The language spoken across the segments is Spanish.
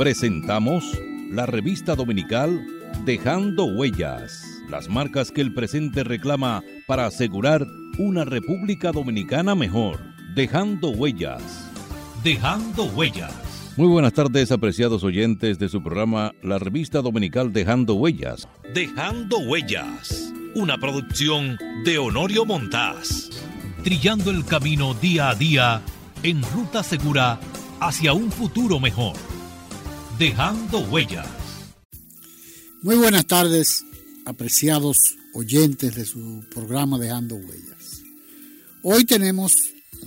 Presentamos la revista dominical Dejando Huellas, las marcas que el presente reclama para asegurar una República Dominicana mejor. Dejando Huellas. Dejando Huellas. Muy buenas tardes, apreciados oyentes de su programa La revista dominical Dejando Huellas. Dejando Huellas, una producción de Honorio Montás. Trillando el camino día a día en ruta segura hacia un futuro mejor. Dejando huellas. Muy buenas tardes, apreciados oyentes de su programa Dejando Huellas. Hoy tenemos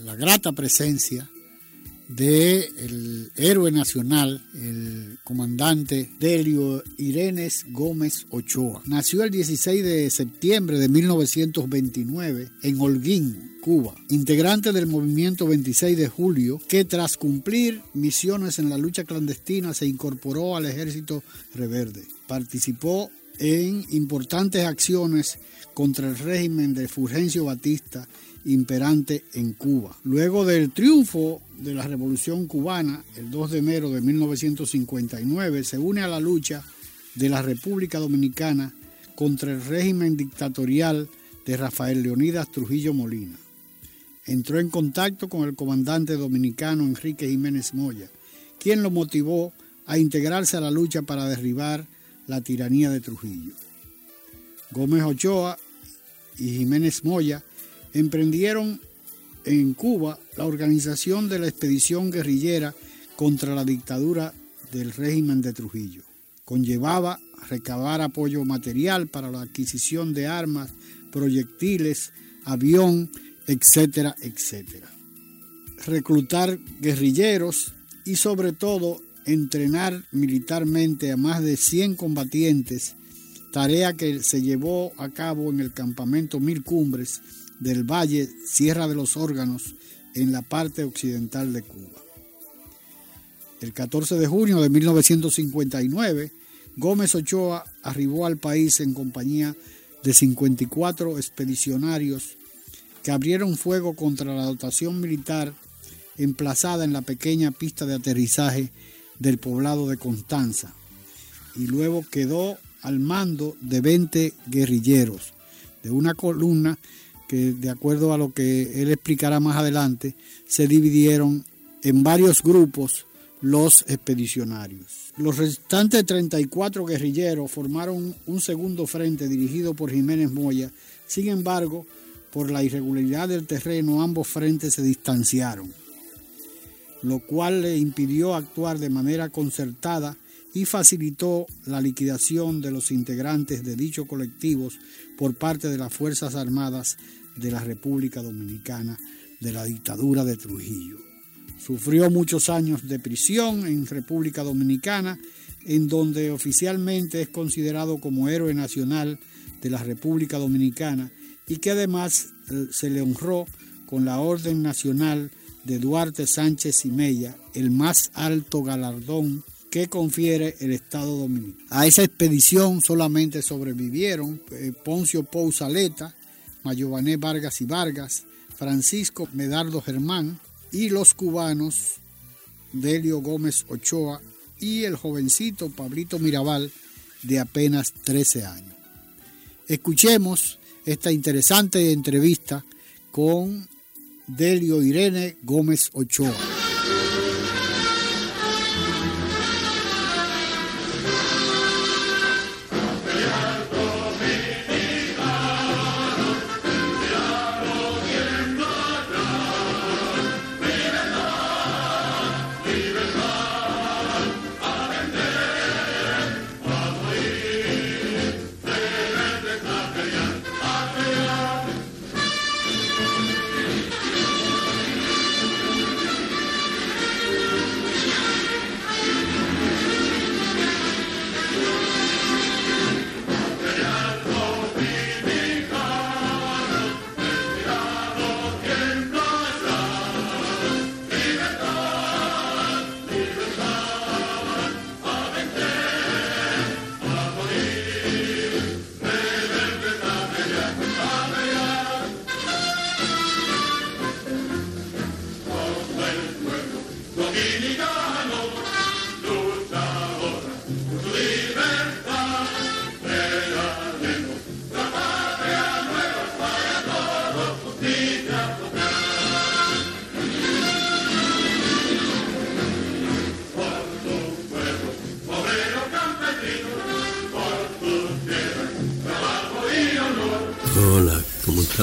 la grata presencia de el héroe nacional, el comandante Delio Irenes Gómez Ochoa. Nació el 16 de septiembre de 1929 en Holguín, Cuba, integrante del movimiento 26 de julio, que tras cumplir misiones en la lucha clandestina se incorporó al ejército reverde. Participó en importantes acciones contra el régimen de Fulgencio Batista imperante en Cuba. Luego del triunfo de la Revolución cubana, el 2 de enero de 1959, se une a la lucha de la República Dominicana contra el régimen dictatorial de Rafael Leonidas Trujillo Molina. Entró en contacto con el comandante dominicano Enrique Jiménez Moya, quien lo motivó a integrarse a la lucha para derribar la tiranía de Trujillo. Gómez Ochoa y Jiménez Moya emprendieron en Cuba la organización de la expedición guerrillera contra la dictadura del régimen de Trujillo. Conllevaba recabar apoyo material para la adquisición de armas, proyectiles, avión, etcétera, etcétera. Reclutar guerrilleros y sobre todo entrenar militarmente a más de 100 combatientes, tarea que se llevó a cabo en el campamento Mil Cumbres del Valle Sierra de los Órganos en la parte occidental de Cuba. El 14 de junio de 1959, Gómez Ochoa arribó al país en compañía de 54 expedicionarios que abrieron fuego contra la dotación militar emplazada en la pequeña pista de aterrizaje del poblado de Constanza y luego quedó al mando de 20 guerrilleros de una columna que de acuerdo a lo que él explicará más adelante, se dividieron en varios grupos los expedicionarios. Los restantes 34 guerrilleros formaron un segundo frente dirigido por Jiménez Moya. Sin embargo, por la irregularidad del terreno, ambos frentes se distanciaron, lo cual le impidió actuar de manera concertada y facilitó la liquidación de los integrantes de dichos colectivos por parte de las Fuerzas Armadas de la República Dominicana de la dictadura de Trujillo. Sufrió muchos años de prisión en República Dominicana, en donde oficialmente es considerado como héroe nacional de la República Dominicana y que además eh, se le honró con la Orden Nacional de Duarte Sánchez y Mella, el más alto galardón que confiere el Estado Dominicano. A esa expedición solamente sobrevivieron eh, Poncio Pousaleta, Mayované Vargas y Vargas, Francisco Medardo Germán y los cubanos Delio Gómez Ochoa y el jovencito Pablito Mirabal de apenas 13 años. Escuchemos esta interesante entrevista con Delio Irene Gómez Ochoa.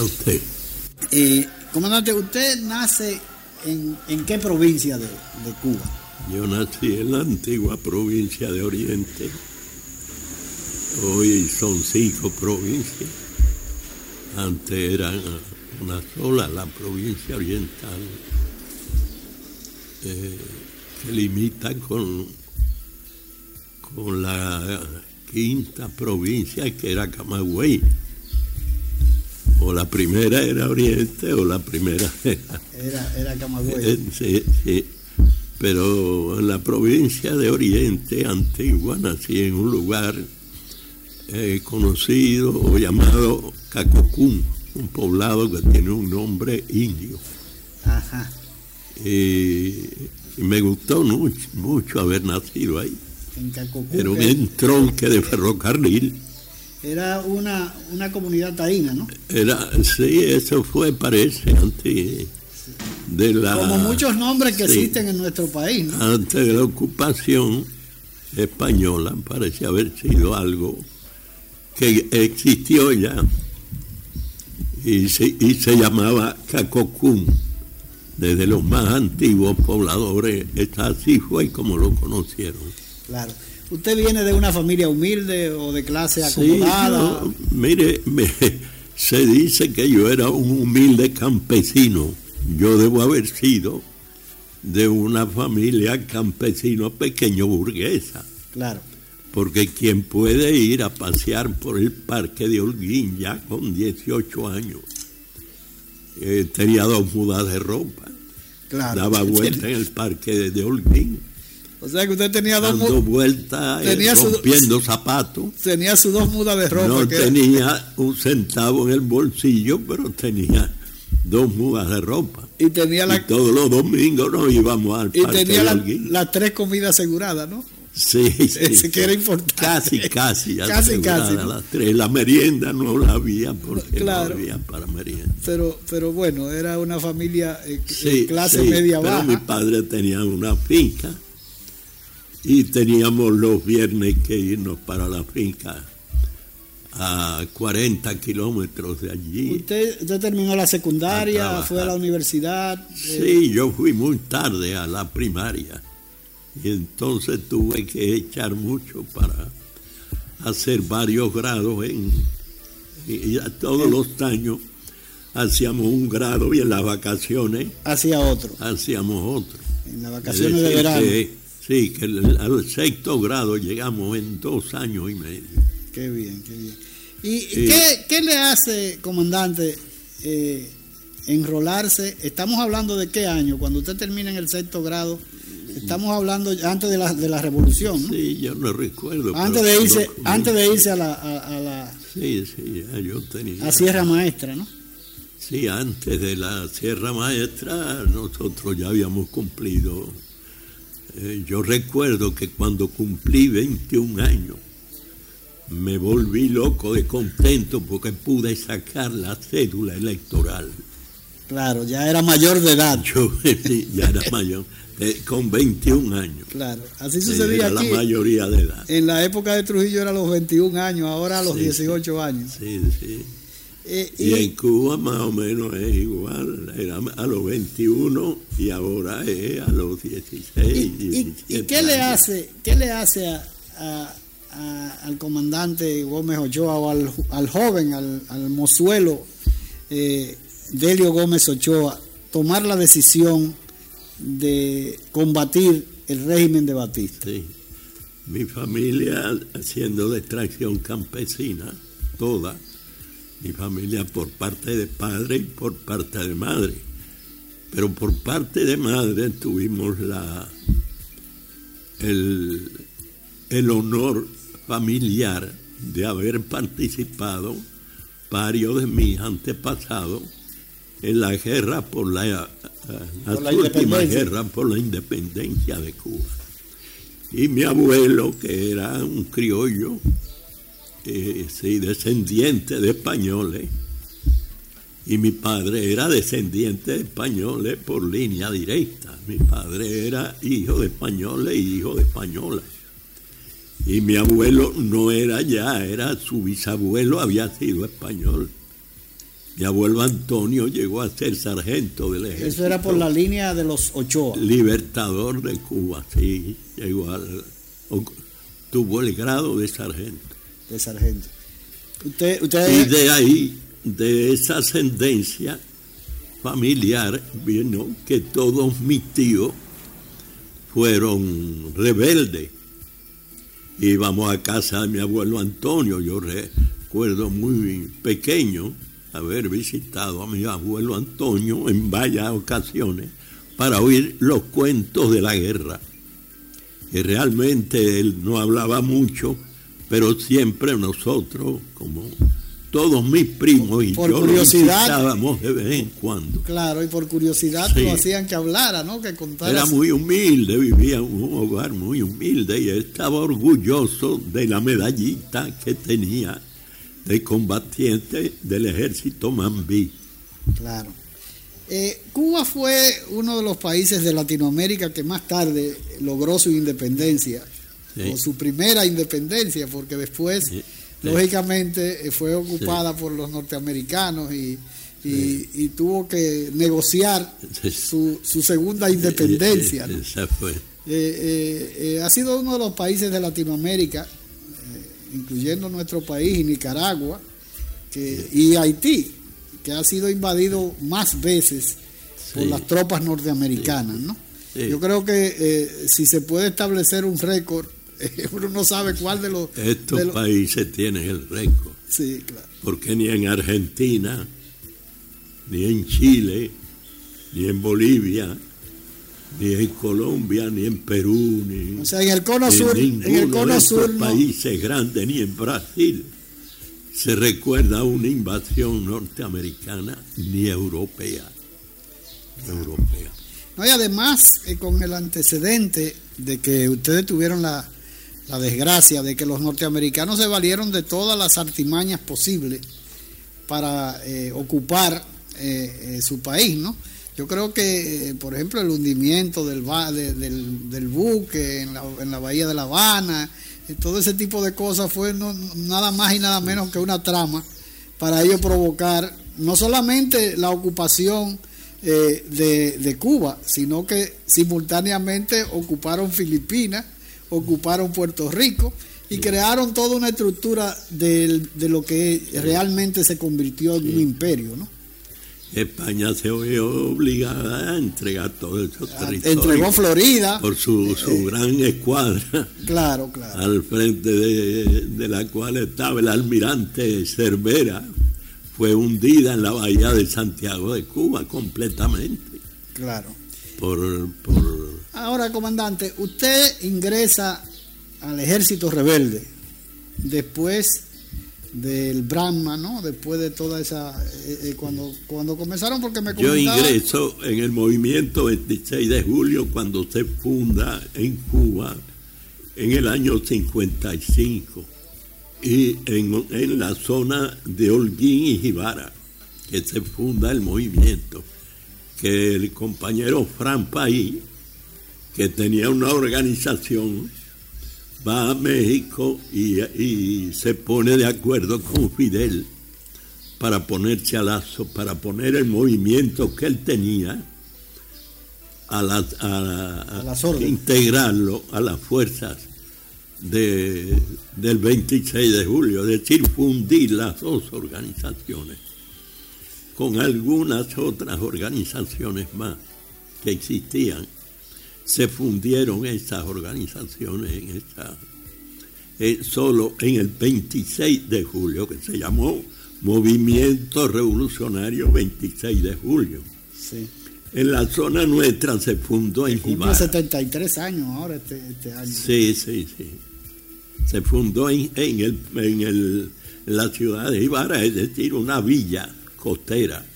A usted. Eh, comandante, ¿usted nace en, en qué provincia de, de Cuba? Yo nací en la antigua provincia de Oriente. Hoy son cinco provincias. Antes era una sola, la provincia oriental, eh, que limita con, con la quinta provincia que era Camagüey. O la primera era Oriente o la primera era... Era, era Camagüey. Eh, sí, sí. Pero en la provincia de Oriente antigua nací en un lugar eh, conocido o llamado Cacocún, un poblado que tiene un nombre indio. Ajá. Y, y me gustó mucho, mucho haber nacido ahí. En Cacocú. Era un que entronque de ferrocarril. Era una, una comunidad taína, ¿no? Era, sí, eso fue, parece, antes de la... Como muchos nombres que sí. existen en nuestro país, ¿no? Antes de la ocupación española, parece haber sido algo que existió ya y se, y se llamaba Cacocún. Desde los más antiguos pobladores, así fue como lo conocieron. Claro. ¿Usted viene de una familia humilde o de clase Sí, acomodada? yo- mire, me- se dice que yo era un humilde campesino. Yo debo haber sido de una familia campesino pequeño burguesa. Claro. Porque quien puede ir a pasear por el parque de Holguín ya con 18 años, eh, tenía dos mudas de ropa, Claro. daba vueltas en el parque de, de Holguín, O sea que usted tenía dos, dando vueltas, eh, tenía rompiendo zapatos. tenía sus dos mudas de ropa. No que- tenía un centavo en el bolsillo, pero tenía dos mudas de ropa. y tenía, Y la, todos los domingos nos íbamos al y parque tenía la- Holguín. las tres comidas aseguradas, ¿no? Sí, sí, Ese que era importante. Casi, casi. Casi, casi, ¿no? Las tres. La merienda no la había porque Claro. no había para merienda. Pero, pero bueno, era una familia eh, Sí, clase sí, media pero baja. mi padre tenía una finca y teníamos los viernes que irnos para la finca a 40 kilómetros de allí. Usted, usted terminó la secundaria, fue a la universidad. eh, Sí, yo fui muy tarde a la primaria y entonces tuve que echar mucho para hacer varios grados en y todos los años hacíamos un grado y en las vacaciones hacia otro, hacíamos otro. en las Es vacaciones de verano. Sí, que al sexto grado llegamos en dos años y medio. Qué bien, qué bien. ¿Y Sí. qué, qué le hace, comandante, eh, enrolarse? Estamos hablando de qué año, cuando usted termina en el sexto grado, estamos hablando antes de la, de la revolución, ¿no? Sí, yo no recuerdo. Antes de irse, antes de irse a la, a, a la Sí, sí, yo tenía. a Sierra Maestra, ¿no? Sí, antes de la Sierra Maestra nosotros ya habíamos cumplido. Eh, yo recuerdo que cuando cumplí 21 años me volví loco de contento porque pude sacar la cédula electoral. Claro, ya era mayor de edad. Yo sí, ya era mayor, eh, con 21 años. Claro, así Sí, sucedía era aquí. la mayoría de edad. En la época de Trujillo era los 21 años, ahora a los Sí, 18 años. Sí, sí. Eh, Y en Cuba más o menos es igual, era a los 21 y ahora es a los 16. ¿Y, y- 17 y qué le hace, qué le hace a- a- a- al comandante Gómez Ochoa o al, al joven, al, al mozuelo eh, Delio Gómez Ochoa tomar la decisión de combatir el régimen de Batista? Sí. Mi familia haciendo de extracción campesina, toda. Mi familia por parte de padre y por parte de madre. Pero por parte de madre tuvimos la el, el honor familiar de haber participado varios de mis antepasados en la guerra por la, eh, Por la independencia. guerras por la independencia de Cuba. Y mi abuelo, que era un criollo, eh, sí, descendiente de españoles, y mi padre era descendiente de españoles por línea directa. Mi padre era hijo de españoles y hijo de españolas. Y mi abuelo no era ya, era su bisabuelo, había sido español. Mi abuelo Antonio llegó a ser sargento del ejército. Eso era por la línea de los Ochoa. Libertador de Cuba, sí, llegó al, tuvo el grado de sargento. De sargento. Usted, usted... Y de ahí, de esa ascendencia familiar, vino que todos mis tíos fueron rebeldes. Íbamos a casa de mi abuelo Antonio, yo recuerdo muy pequeño haber visitado a mi abuelo Antonio en varias ocasiones para oír los cuentos de la guerra. Y realmente él no hablaba mucho, pero siempre nosotros, como todos mis primos y por yo curiosidad, lo de vez en cuando. Claro, y por curiosidad lo hacían que hablara, ¿no? Que contara. Era muy humilde, vivía en un hogar muy humilde y estaba orgulloso de la medallita que tenía de combatiente del ejército Mambí. Claro. Eh, Cuba fue uno de los países de Latinoamérica que más tarde logró su independencia, o su primera independencia, porque después, lógicamente, eh, fue ocupada por los norteamericanos y, tuvo que negociar su, segunda independencia. Eh, ha sido uno de los países de Latinoamérica incluyendo nuestro país y Nicaragua y Haití, que ha sido invadido más veces por las tropas norteamericanas. ¿no? Yo creo que eh, si se puede establecer un récord, uno no sabe cuál de los... Estos países tienen el récord. Sí, claro. Porque ni en Argentina, ni en Chile, ni en Bolivia, ni en Colombia, ni en Perú, ni, o sea, en el cono sur, en el cono sur países grandes, ni en Brasil se recuerda una invasión norteamericana ni europea. europea. No, y además, eh, con el antecedente de que ustedes tuvieron la, desgracia de que los norteamericanos se valieron de todas las artimañas posibles para eh, ocupar eh, su país, ¿no? Yo creo que, eh, por ejemplo, el hundimiento del, buque en la, en la, bahía de La Habana, eh, todo ese tipo de cosas fue nada más y nada menos que una trama para ello provocar no solamente la ocupación eh, de, Cuba, sino que simultáneamente ocuparon Filipinas, ocuparon Puerto Rico y crearon toda una estructura de, de lo que realmente se convirtió en un imperio, ¿no? España se vio obligada a entregar todo esos ah, territorios. Entregó Florida. Por su, su eh, gran escuadra. Claro, claro. Al frente de, la cual estaba el almirante Cervera. Fue hundida en la bahía de Santiago de Cuba completamente. Claro. Por, por... Ahora, comandante, usted ingresa al ejército rebelde después del Brahma, ¿no? Después de toda esa... Eh, eh, cuando, cuando comenzaron, porque me Yo ingreso en el movimiento 26 de julio cuando se funda en Cuba en el año 55 y en, en la zona de Holguín y Jibara, que se funda el movimiento, que el compañero Fran Paí, que tenía una organización va a México y, se pone de acuerdo con Fidel para ponerse a lazo, para poner el movimiento que él tenía a, la, a, integrarlo a las fuerzas de, del 26 de julio, es decir, fundir las dos organizaciones con algunas otras organizaciones más que existían se fundieron esas organizaciones en esta, eh, solo en el 26 de julio, que se llamó Movimiento Revolucionario 26 de julio. En la zona nuestra se fundó en Cumple 73 años ahora este, este, año. Sí, sí, sí. Se fundó en, en, el, en, el, en la ciudad de Ibarra, es decir, una villa costera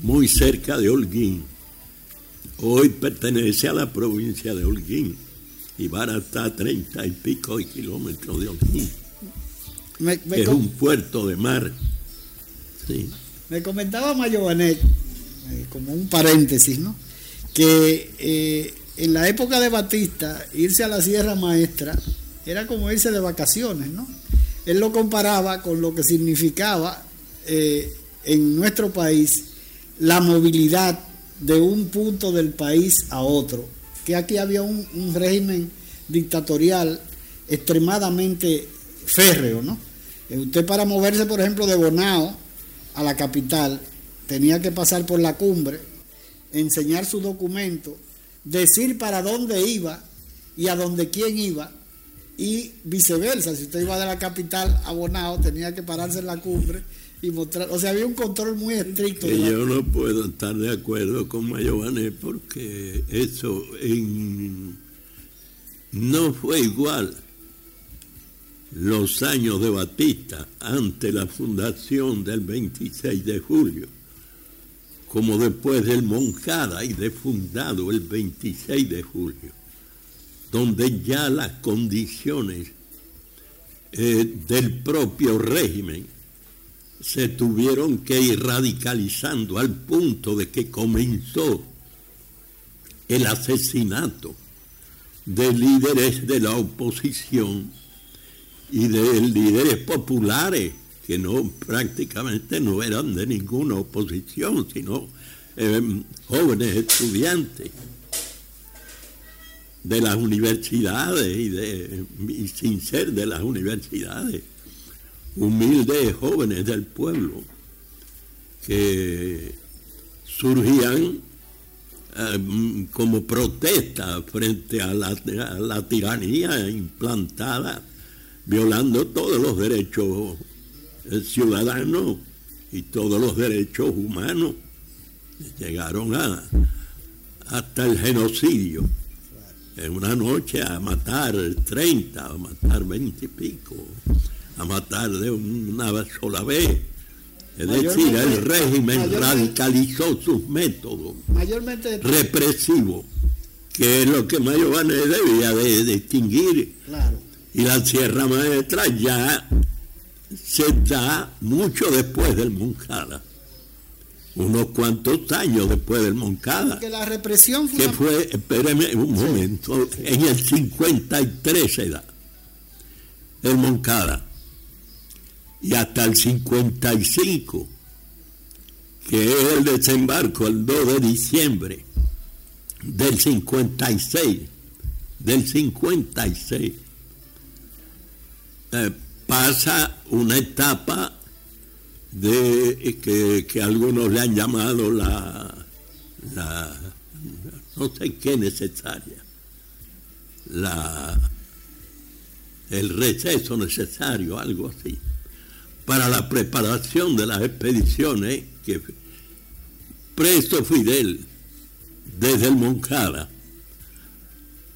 muy cerca de Holguín Hoy pertenece a la provincia de Holguín. y va a treinta y pico de kilómetros de Holguín. es un puerto de mar. Me comentaba Mayobanet, eh, como un paréntesis, ¿no? que eh, en la época de Batista, irse a la Sierra Maestra era como irse de vacaciones, ¿no? Él lo comparaba con lo que significaba eh, en nuestro país la movilidad de un punto del país a otro, que aquí había un, régimen dictatorial extremadamente férreo, ¿no? Eh, usted para moverse, por ejemplo, de Bonao a la capital, tenía que pasar por la cumbre, enseñar su documento, decir para dónde iba y a dónde quién iba, y viceversa, si usted iba de la capital a Bonao, tenía que pararse en la cumbre y mostrar, o sea, había un control muy estricto. yo no puedo estar de acuerdo con Mayované porque eso no fue igual los años de Batista ante la fundación del 26 de julio, como después del Moncada y de fundado el 26 de julio, donde ya las condiciones eh, del propio régimen se tuvieron que ir radicalizando al punto de que comenzó el asesinato de líderes de la oposición y de líderes populares que no prácticamente no eran de ninguna oposición, sino em, jóvenes estudiantes de las universidades y, de, y sin ser de las universidades, humildes jóvenes del pueblo que surgían em, como protesta frente a la, la tiranía implantada violando todos los derechos ciudadanos y todos los derechos humanos. Llegaron a, hasta el genocidio. En una noche a matar 30, a matar 20 y pico, a matar de una sola vez. Es decir, el régimen radicalizó sus métodos represivos, que es lo que Mayorane debía de distinguir claro y la Sierra Maestra ya se da mucho después del Moncada. Unos cuantos años después del Moncada. Que la represión fue. Que fue, espéreme un momento, en el 53 se da el Moncada. Y hasta el 55, que es el desembarco el 2 de diciembre del 56, del 56 eh, pasa una etapa de que, algunos le han llamado la, la no sé qué necesaria, la el receso necesario, algo así, para la preparación de las expediciones que presto Fidel desde el Moncada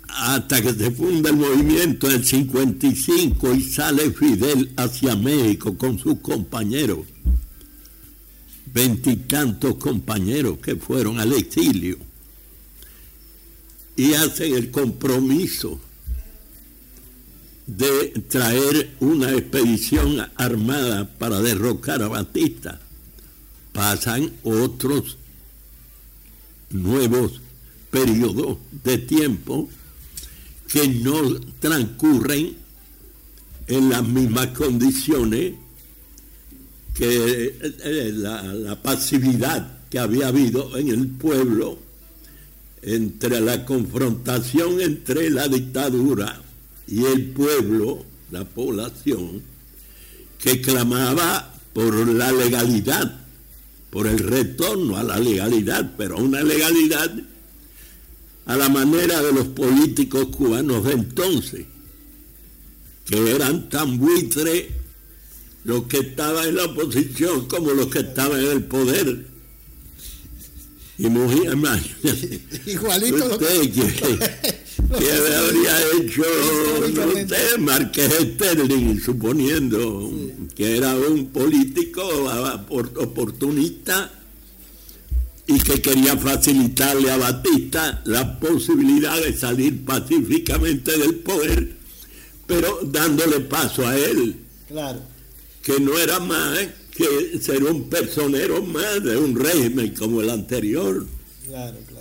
hasta que se funda el movimiento del 55 y sale Fidel hacia México con sus compañeros, veintitantos compañeros que fueron al exilio y hacen el compromiso de traer una expedición armada para derrocar a Batista. Pasan otros nuevos periodos de tiempo que no transcurren en las mismas condiciones que eh, eh, la, pasividad que había habido en el pueblo entre la confrontación entre la dictadura y el pueblo, la población, que clamaba por la legalidad, por el retorno a la legalidad, pero una legalidad a la manera de los políticos cubanos de entonces, que eran tan buitres los que estaban en la oposición como los que estaban en el poder. Y muy Igualito usted que, habría hecho usted, Marqués Sterling, suponiendo que era un político oportunista y que quería facilitarle a Batista la posibilidad de salir pacíficamente del poder, pero dándole paso a él. Claro. Que no era más que ser un personero más de un régimen como el anterior. Claro, claro.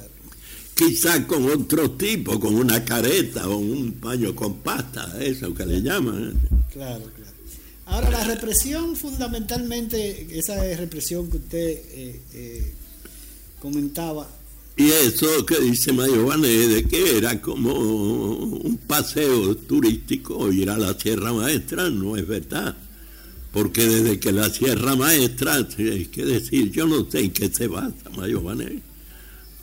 Quizás con otro tipo, con una careta o un paño con pasta, eso que le llaman. Claro, claro. Ahora, la represión fundamentalmente, esa represión que usted eh, eh, comentaba. Y eso que dice Mayo de que era como un paseo turístico ir a la Sierra Maestra, no es verdad. Porque desde que la Sierra Maestra, hay que decir, yo no sé en qué se basa Mayo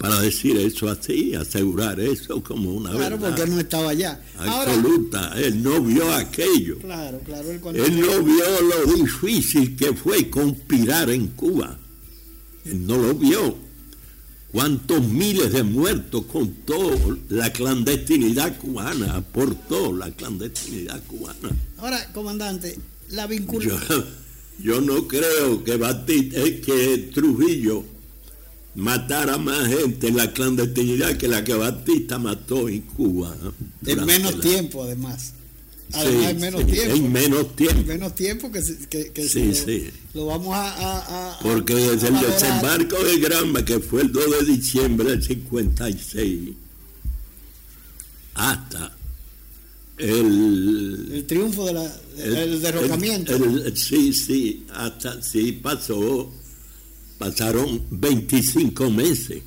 para decir eso así, asegurar eso como una verdad. Claro, porque él no estaba allá. Absoluta, él no vio aquello. Claro, claro. Él, él no vio lo difícil que fue conspirar en Cuba. Él no lo vio. Cuántos miles de muertos contó la clandestinidad cubana, aportó la clandestinidad cubana. Ahora, comandante, la vinculación... Yo, yo no creo que, Batista, que Trujillo matara más gente en la clandestinidad que la que Batista mató en Cuba. En menos tiempo, además. Además, en menos tiempo. En menos tiempo. En menos tiempo que, que, que sí, sí. Lo, vamos a, Porque desde el desembarco de Granma, que fue el 2 de diciembre del 56, hasta el, el triunfo de la, el, derrocamiento. sí, sí, hasta sí pasó pasaron 25 meses.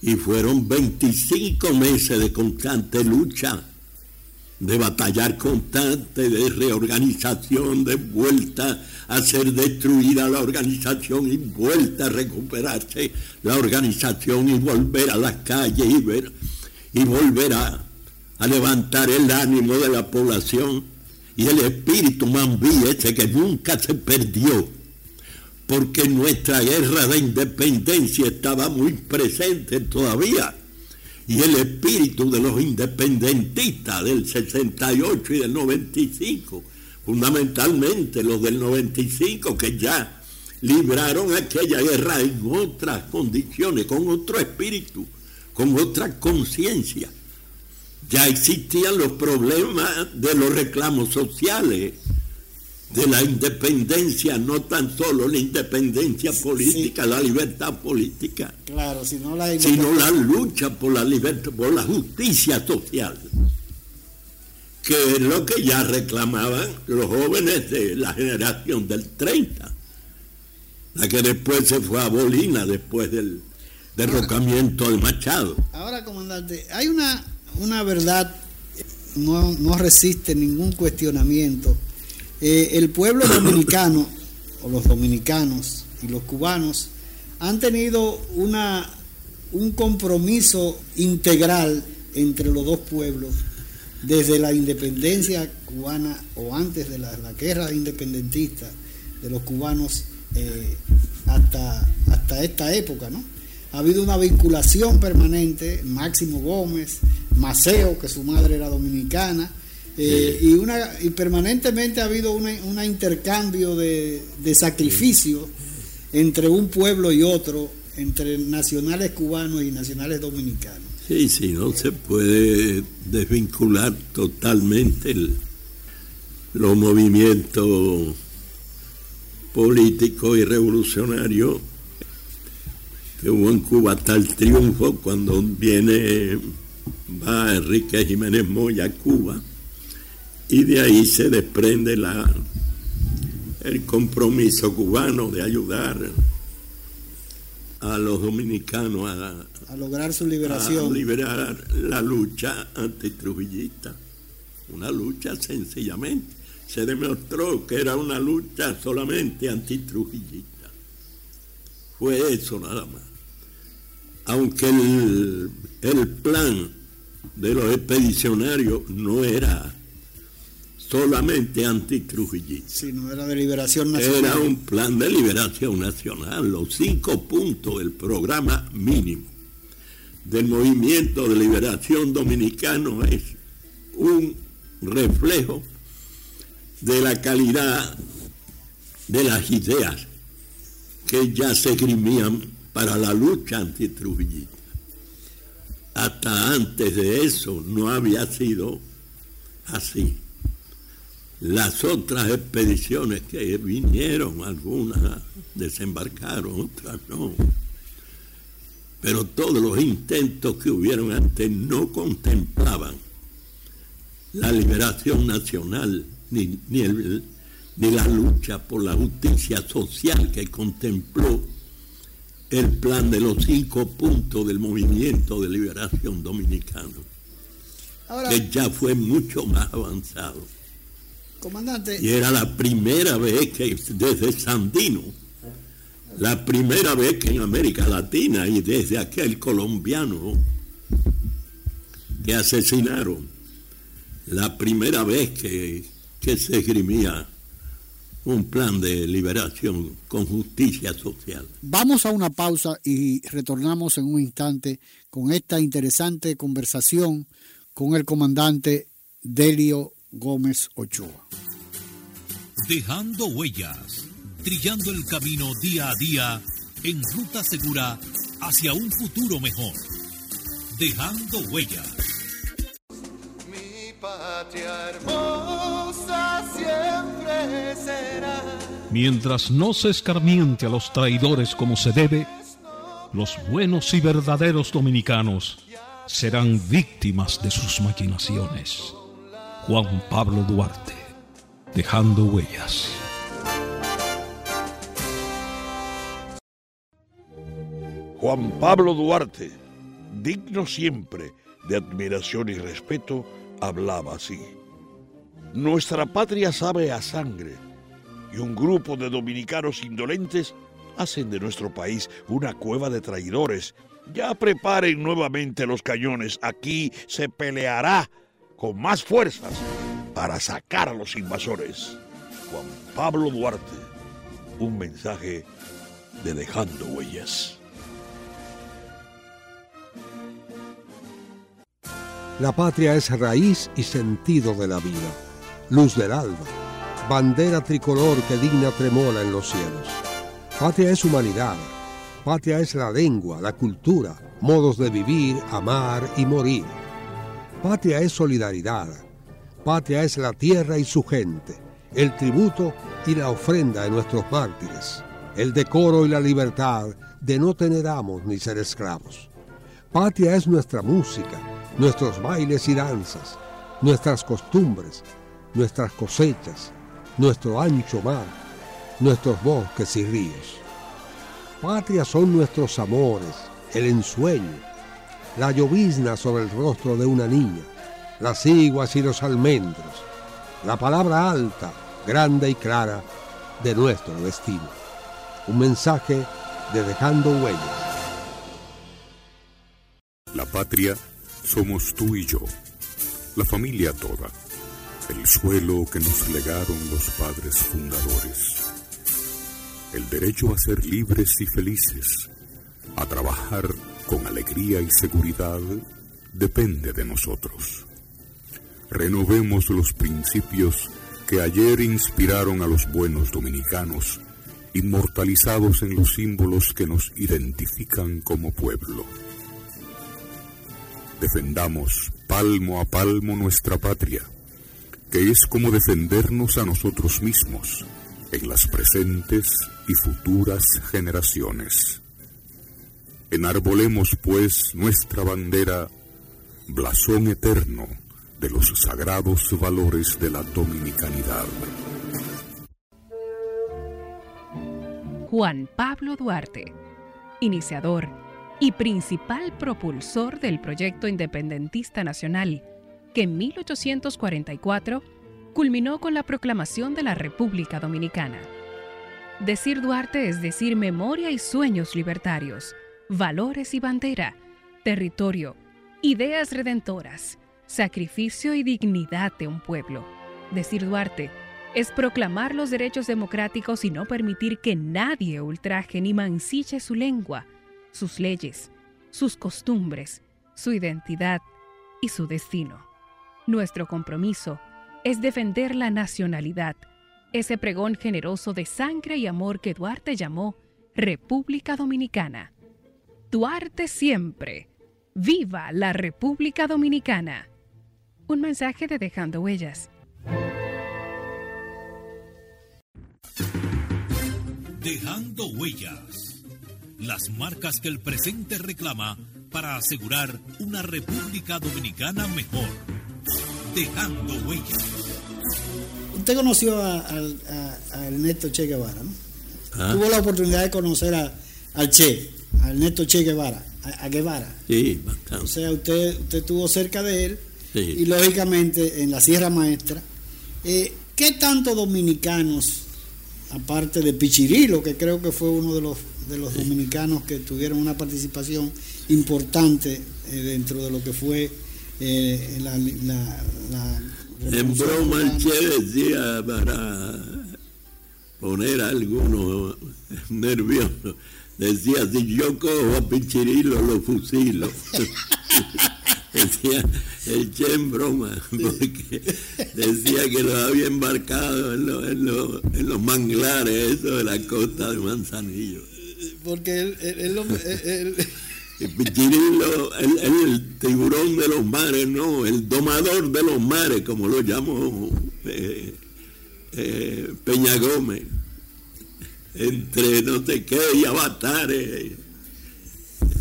Y fueron 25 meses de constante lucha, de batallar constante, de reorganización, de vuelta a ser destruida la organización y vuelta a recuperarse la organización y volver a las calles y, ver, y volver a, a levantar el ánimo de la población y el espíritu mambí ese que nunca se perdió porque nuestra guerra de independencia estaba muy presente todavía. Y el espíritu de los independentistas del 68 y del 95, fundamentalmente los del 95 que ya libraron aquella guerra en otras condiciones, con otro espíritu, con otra conciencia. Ya existían los problemas de los reclamos sociales, de la independencia, no tan solo la independencia política, la libertad política, claro, sino la, sino la lucha por la libertad, por la justicia social, que es lo que ya reclamaban los jóvenes de la generación del 30, la que después se fue a Bolina después del derrocamiento de Machado. Ahora, comandante, hay una, una verdad, no, no resiste ningún cuestionamiento eh, el pueblo dominicano, o los dominicanos y los cubanos, han tenido una, un compromiso integral entre los dos pueblos desde la independencia cubana o antes de la, guerra independentista de los cubanos eh, hasta, hasta esta época, ¿no? Ha habido una vinculación permanente, Máximo Gómez, Maceo, que su madre era dominicana, eh, y, una, y permanentemente ha habido un intercambio de, de sacrificios entre un pueblo y otro, entre nacionales cubanos y nacionales dominicanos. Sí, sí, no se puede desvincular totalmente los movimientos políticos y revolucionarios que hubo en Cuba. Hasta el triunfo cuando viene va Enrique Jiménez Moya a Cuba y de ahí se desprende la, el compromiso cubano de ayudar a los dominicanos a, lograr su liberación. A liberar la lucha antitrujillista. Una lucha sencillamente. Se demostró que era una lucha solamente antitrujillista. Fue eso nada más. Aunque el, el plan de los expedicionarios no era solamente antitrujillista. Sí, no era de liberación nacional. Era un plan de liberación nacional, los cinco puntos del programa mínimo del movimiento de liberación dominicano es un reflejo de la calidad de las ideas que ya se grimían para la lucha antitrujillista. Hasta antes de eso no había sido así. Las otras expediciones que vinieron, algunas desembarcaron, otras no. Pero todos los intentos que hubieron antes no contemplaban la liberación nacional ni, ni, el, ni la lucha por la justicia social que contempló el plan de los cinco puntos del movimiento de liberación dominicano, que ya fue mucho más avanzado. Comandante. Y era la primera vez que desde Sandino, la primera vez que en América Latina y desde aquel colombiano que asesinaron, la primera vez que, que se esgrimía un plan de liberación con justicia social. Vamos a una pausa y retornamos en un instante con esta interesante conversación con el comandante Delio Gómez Ochoa. Dejando huellas, trillando el camino día a día en ruta segura hacia un futuro mejor. Dejando huellas. Mi patria hermosa siempre será. Mientras no se escarmiente a los traidores como se debe, los buenos y verdaderos dominicanos serán víctimas de sus maquinaciones. Juan Pablo Duarte, dejando huellas. Juan Pablo Duarte, digno siempre de admiración y respeto, hablaba así. Nuestra patria sabe a sangre y un grupo de dominicanos indolentes hacen de nuestro país una cueva de traidores. Ya preparen nuevamente los cañones, aquí se peleará con más fuerzas para sacar a los invasores. Juan Pablo Duarte, un mensaje de dejando huellas. La patria es raíz y sentido de la vida, luz del alba, bandera tricolor que digna tremola en los cielos. Patria es humanidad, patria es la lengua, la cultura, modos de vivir, amar y morir. Patria es solidaridad, patria es la tierra y su gente, el tributo y la ofrenda de nuestros mártires, el decoro y la libertad de no tener amos ni ser esclavos. Patria es nuestra música, nuestros bailes y danzas, nuestras costumbres, nuestras cosechas, nuestro ancho mar, nuestros bosques y ríos. Patria son nuestros amores, el ensueño, la llovizna sobre el rostro de una niña, las iguas y los almendros, la palabra alta, grande y clara de nuestro destino. Un mensaje de dejando huellas. La patria somos tú y yo, la familia toda, el suelo que nos legaron los padres fundadores, el derecho a ser libres y felices, a trabajar con alegría y seguridad, depende de nosotros. Renovemos los principios que ayer inspiraron a los buenos dominicanos, inmortalizados en los símbolos que nos identifican como pueblo. Defendamos palmo a palmo nuestra patria, que es como defendernos a nosotros mismos en las presentes y futuras generaciones. Enarbolemos pues nuestra bandera, blasón eterno de los sagrados valores de la dominicanidad. Juan Pablo Duarte, iniciador y principal propulsor del proyecto independentista nacional, que en 1844 culminó con la proclamación de la República Dominicana. Decir Duarte es decir memoria y sueños libertarios, valores y bandera, territorio, ideas redentoras, sacrificio y dignidad de un pueblo. Decir Duarte es proclamar los derechos democráticos y no permitir que nadie ultraje ni mancille su lengua, sus leyes, sus costumbres, su identidad y su destino. Nuestro compromiso es defender la nacionalidad, ese pregón generoso de sangre y amor que Duarte llamó República Dominicana. Duarte siempre. ¡Viva la República Dominicana! Un mensaje de Dejando Huellas. Dejando Huellas las marcas que el presente reclama para asegurar una República Dominicana mejor. Dejando huellas. usted conoció a, a, Ernesto Che Guevara, ¿no? Ah. Tuvo la oportunidad de conocer a, al Che, a Ernesto Che Guevara, a, Guevara. Sí, bastante. O sea, usted, usted estuvo cerca de él Sí. y lógicamente en la Sierra Maestra. Eh, ¿Qué tanto dominicanos, aparte de Pichirilo, que creo que fue uno de los, de los dominicanos que tuvieron una participación importante eh, dentro de lo que fue eh, la, la, la En broma el Che decía para poner a algunos nerviosos, decía, si yo cojo a Pichirilo lo fusilo. decía el Che en broma, porque decía que lo había embarcado en, lo- en lo- en los manglares, eso de la costa de Manzanillo. Porque él- él- El Pichirilo, el, el tiburón de los mares, no, el domador de los mares, como lo llamó eh, eh, Peña Gómez, entre no sé qué y avatares,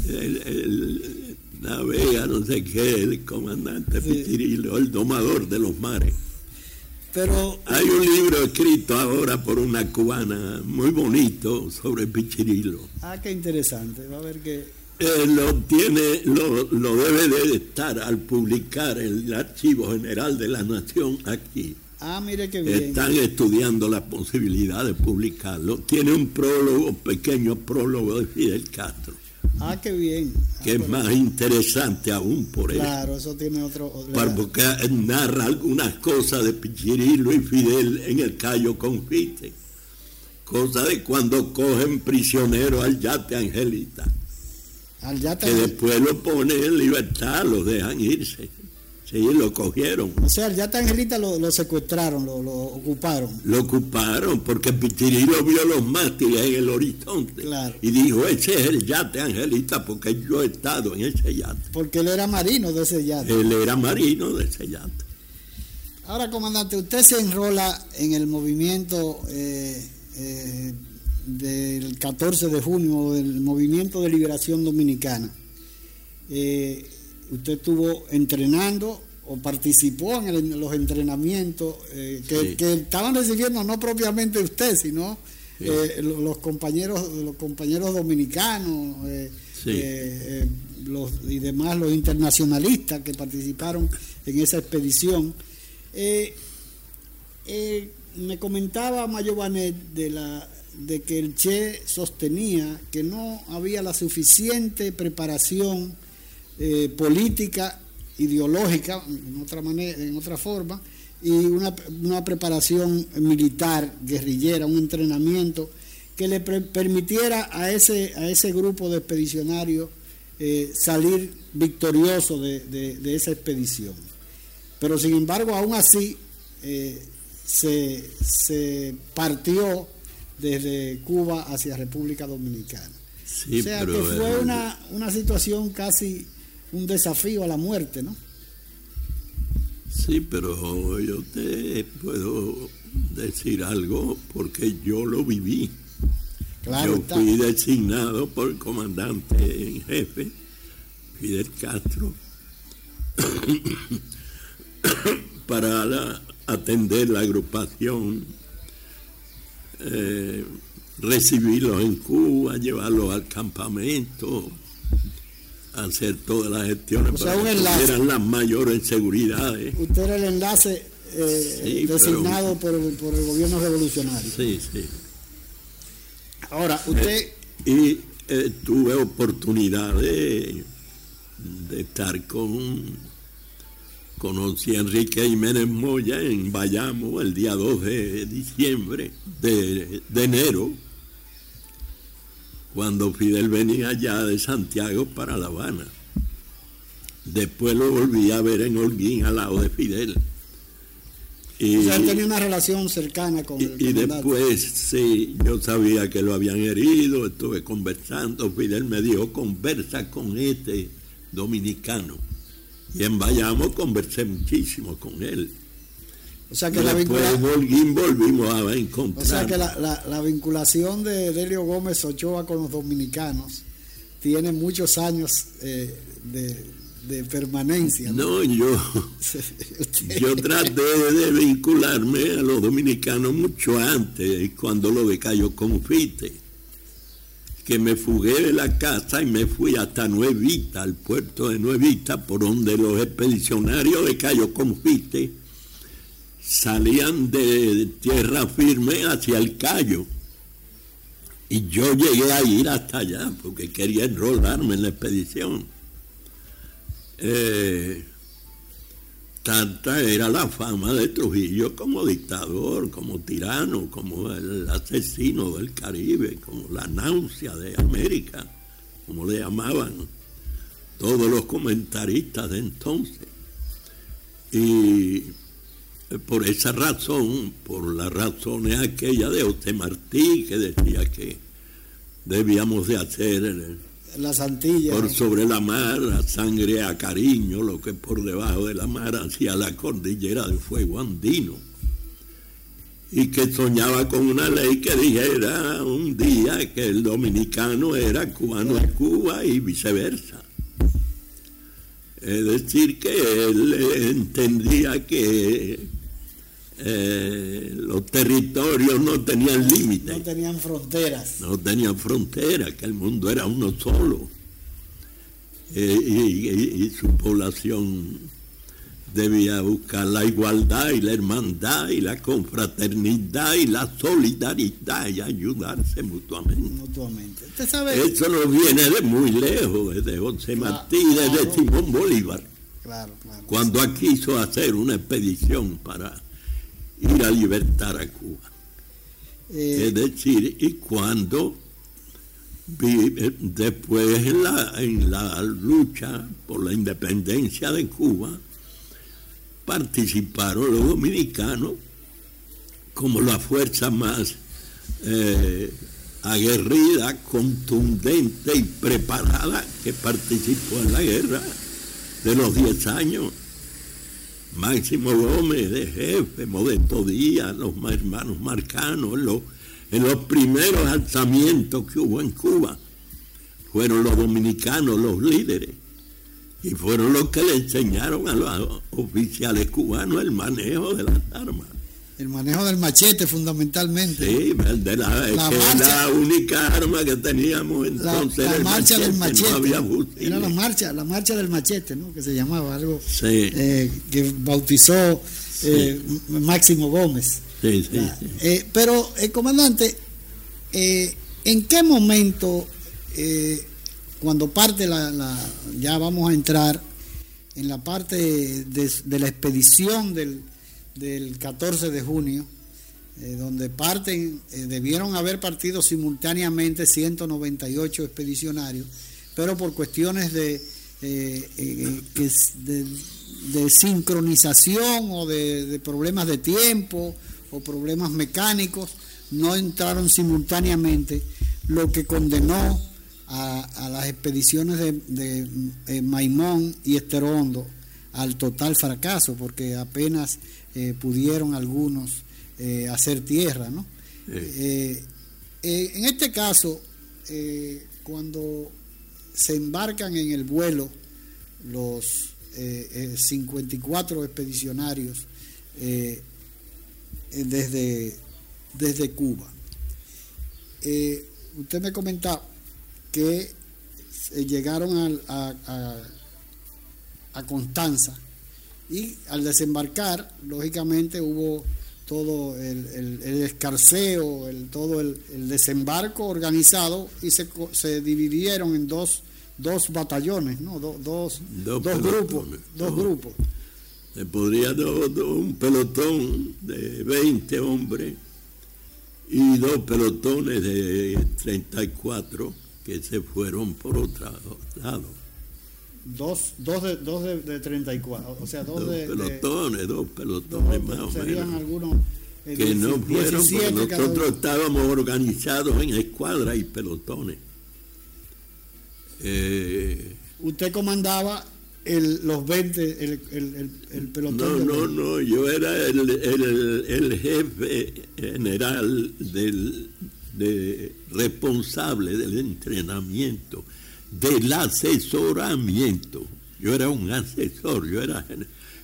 el, el- navega no sé qué, el comandante Pichirilo, el domador de los mares. pero Hay un libro escrito ahora por una cubana muy bonito sobre Pichirilo. ah, qué interesante. Va a ver que Eh, lo tiene, lo, lo debe de estar al publicar el Archivo General de la Nación aquí. Ah, mire qué bien. Están estudiando la posibilidad de publicarlo. Tiene un prólogo, pequeño prólogo de Fidel Castro, Ah, qué bien. Ah, que es más interesante aún por eso. Claro, eso tiene otro. Para- Porque narra algunas cosas de Pichirilo y Fidel en el Cayo Confite. Cosa de cuando cogen prisionero al yate Angelita. al yate- que después lo ponen en libertad, los dejan irse. Sí, lo cogieron. O sea, el yate Angelita lo, lo secuestraron, lo, lo ocuparon. Lo ocuparon porque Pichirilo vio los mástiles en el horizonte Claro. y dijo, ese es el yate Angelita porque yo he estado en ese yate. Porque él era marino de ese yate. Él era marino de ese yate. Ahora, comandante, usted se enrola en el movimiento eh, eh, del 14 de junio, del movimiento de liberación dominicana. Eh, usted estuvo entrenando o participó en, el- en los entrenamientos eh, que, Sí. que estaban recibiendo no propiamente usted, sino Sí. eh, lo- los compañeros los compañeros dominicanos eh, Sí. los, y demás los internacionalistas que participaron en esa expedición. Me comentaba Mayo Banet de, la, de que el Che sostenía que no había la suficiente preparación eh, política, ideológica, en otra, manera, en otra forma, y una, una preparación militar, guerrillera, un entrenamiento que le permitiera a ese, a ese grupo de expedicionarios eh, salir victorioso de, de- de esa expedición. Pero sin embargo, aún así, eh, se, se partió desde Cuba hacia República Dominicana. Sí, o sea que fue una, una situación casi un desafío a la muerte, ¿no? Sí, pero yo te puedo decir algo porque yo lo viví. Claro yo está. fui designado por el comandante en jefe, Fidel Castro, para la- atender la agrupación, eh, recibirlos en Cuba, llevarlos al campamento, hacer todas las gestiones O sea, para que tuvieran las mayores seguridades. Usted era el enlace eh, Sí, pero- designado por, el, por el gobierno revolucionario. Sí, sí. Ahora, usted, Y eh, tuve oportunidad de, de estar con, conocí a Enrique Jiménez Moya en Bayamo el día 2 de diciembre, de, de enero, cuando Fidel venía ya de Santiago para La Habana. Después lo volví a ver en Holguín al lado de Fidel. Y, o sea, él tenía una relación cercana con el y, y después, sí, yo sabía que lo habían herido, estuve conversando, Fidel me dijo, conversa con este dominicano. Y en Bayamo conversé muchísimo con él. O sea que la, después vincula- Holguín volvimos a o sea que la, la- la vinculación de Delio Gómez Ochoa con los dominicanos tiene muchos años eh, de, de permanencia. No, yo, yo traté de vincularme a los dominicanos mucho antes, cuando lo de Cayo Confite, que me fugué de la casa y me fui hasta Nuevita, al puerto de Nuevita, por donde los expedicionarios de Cayo Confite salían de tierra firme hacia el Cayo. Y yo llegué a ir hasta allá porque quería enrolarme en la expedición eh, tanta era la fama de Trujillo como dictador, como tirano, como el asesino del Caribe, como la náusea de América, como le llamaban todos los comentaristas de entonces. Y por esa razón, por las razones aquella de José Martí, que decía que debíamos de hacer las Antillas. Por sobre la mar, la sangre a cariño, lo que por debajo de la mar hacía la cordillera de fuego andino. Y que soñaba con una ley que dijera un día que el dominicano era cubano en Cuba y viceversa. Es decir, que él entendía que eh, los territorios no tenían límites. No tenían fronteras. No tenían fronteras, que el mundo era uno solo. Eh, y, su población debía buscar la igualdad y la hermandad y la confraternidad y la solidaridad y ayudarse mutuamente. mutuamente. Eso no viene de muy lejos, desde José Martí, desde Simón Bolívar. Claro, claro. Cuando quiso hacer una expedición para ir a libertar a Cuba. Eh, es decir, y cuando después en la, en la lucha por la independencia de Cuba, participaron los dominicanos como la fuerza más eh, aguerrida, contundente y preparada que participó en la guerra de los 10 años. Máximo Gómez de jefe, Modesto Díaz, los hermanos Marcanos, los, en los primeros alzamientos que hubo en Cuba, fueron los dominicanos los líderes y fueron los que le enseñaron a los oficiales cubanos el manejo de las armas. El manejo del machete fundamentalmente. Sí, el de la, la única arma que teníamos entonces. La, marcha del machete. era la marcha, la marcha del machete, ¿no? Que se llamaba algo eh, que bautizó eh, Máximo Gómez. Sí, sí, eh, pero, comandante, ¿en qué momento, cuando parte la, ya vamos a entrar en la parte de la expedición del del 14 de junio, eh, donde parten, eh, debieron haber partido simultáneamente 198 expedicionarios, pero por cuestiones de, eh, de, sincronización o de, problemas de tiempo o problemas mecánicos, no entraron simultáneamente, lo que condenó a, las expediciones de, de Maimón y Esterondo al total fracaso, porque apenas eh, pudieron algunos eh, hacer tierra. ¿no? Eh, en este caso, cuando se embarcan en el vuelo los 54 expedicionarios desde, desde Cuba, usted me comentaba que llegaron a, a, a Constanza y al desembarcar, lógicamente hubo todo el, escarceo, el, todo el, desembarco organizado y se, se dividieron en dos, dos batallones, ¿no? dos, dos, grupos. Dos grupos. Se podría dar un pelotón de 20 hombres y dos pelotones de 34 que se fueron por otro lado. Dos, dos, de, dos de, de 34, o sea, dos, de, pelotones, dos pelotones más o serían algunos eh, que no fueron porque nosotros estábamos organizados en escuadras y pelotones. Eh, Usted comandaba el, los 20, el, el, el, pelotón. No, no, no, yo era el, el jefe general del de responsable del entrenamiento del asesoramiento Yo era un asesor, yo era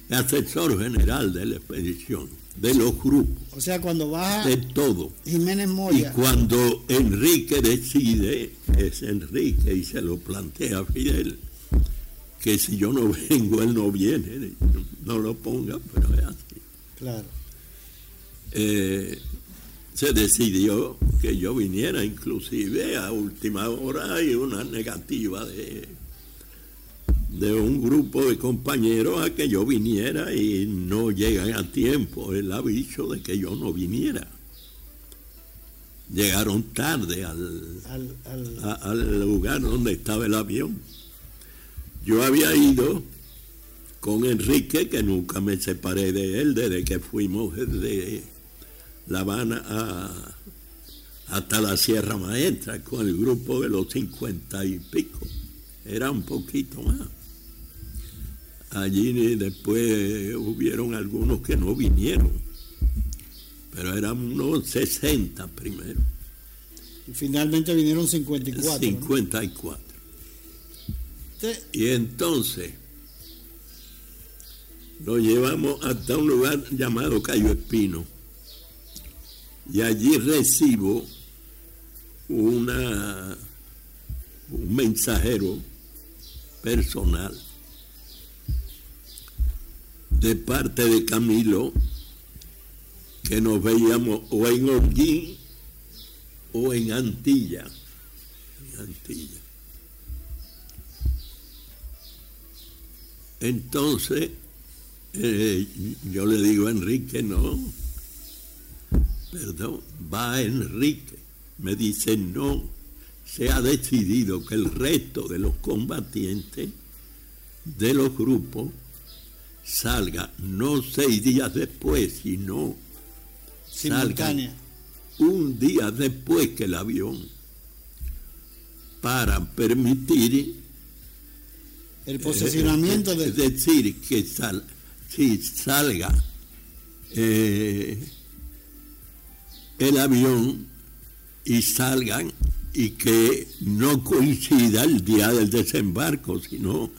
asesor general de la expedición, de los grupos. O sea, cuando baja de todo. Jiménez Moya. Y cuando Enrique decide, es Enrique y se lo plantea a Fidel, que si yo no vengo, él no viene, no lo ponga, pero es así. Claro. Eh, se decidió que yo viniera, inclusive a última hora hay una negativa de, de un grupo de compañeros a que yo viniera y no llegan a tiempo el aviso de que yo no viniera. Llegaron tarde al, al lugar donde estaba el avión. Yo había ido con Enrique, que nunca me separé de él desde que fuimos de la Habana hasta la Sierra Maestra con el grupo de los cincuenta y pico. Era un poquito más. Allí después hubieron algunos que no vinieron, pero eran unos 60 primero. Y finalmente vinieron 54. 54. Y entonces lo llevamos hasta un lugar llamado Cayo Espino y allí recibo una, un mensajero personal de parte de Camilo que nos veíamos o en Holguín o en Antilla. En Antilla. Entonces, eh, yo le digo a Enrique, no, perdón, va Enrique. Me dice, no, se ha decidido que el resto de los combatientes de los grupos salga no seis días después, sino salga un día después que el avión para permitir el posicionamiento de... Es decir, que sal, si salga eh, el avión y salgan y que no coincida el día del desembarco, sino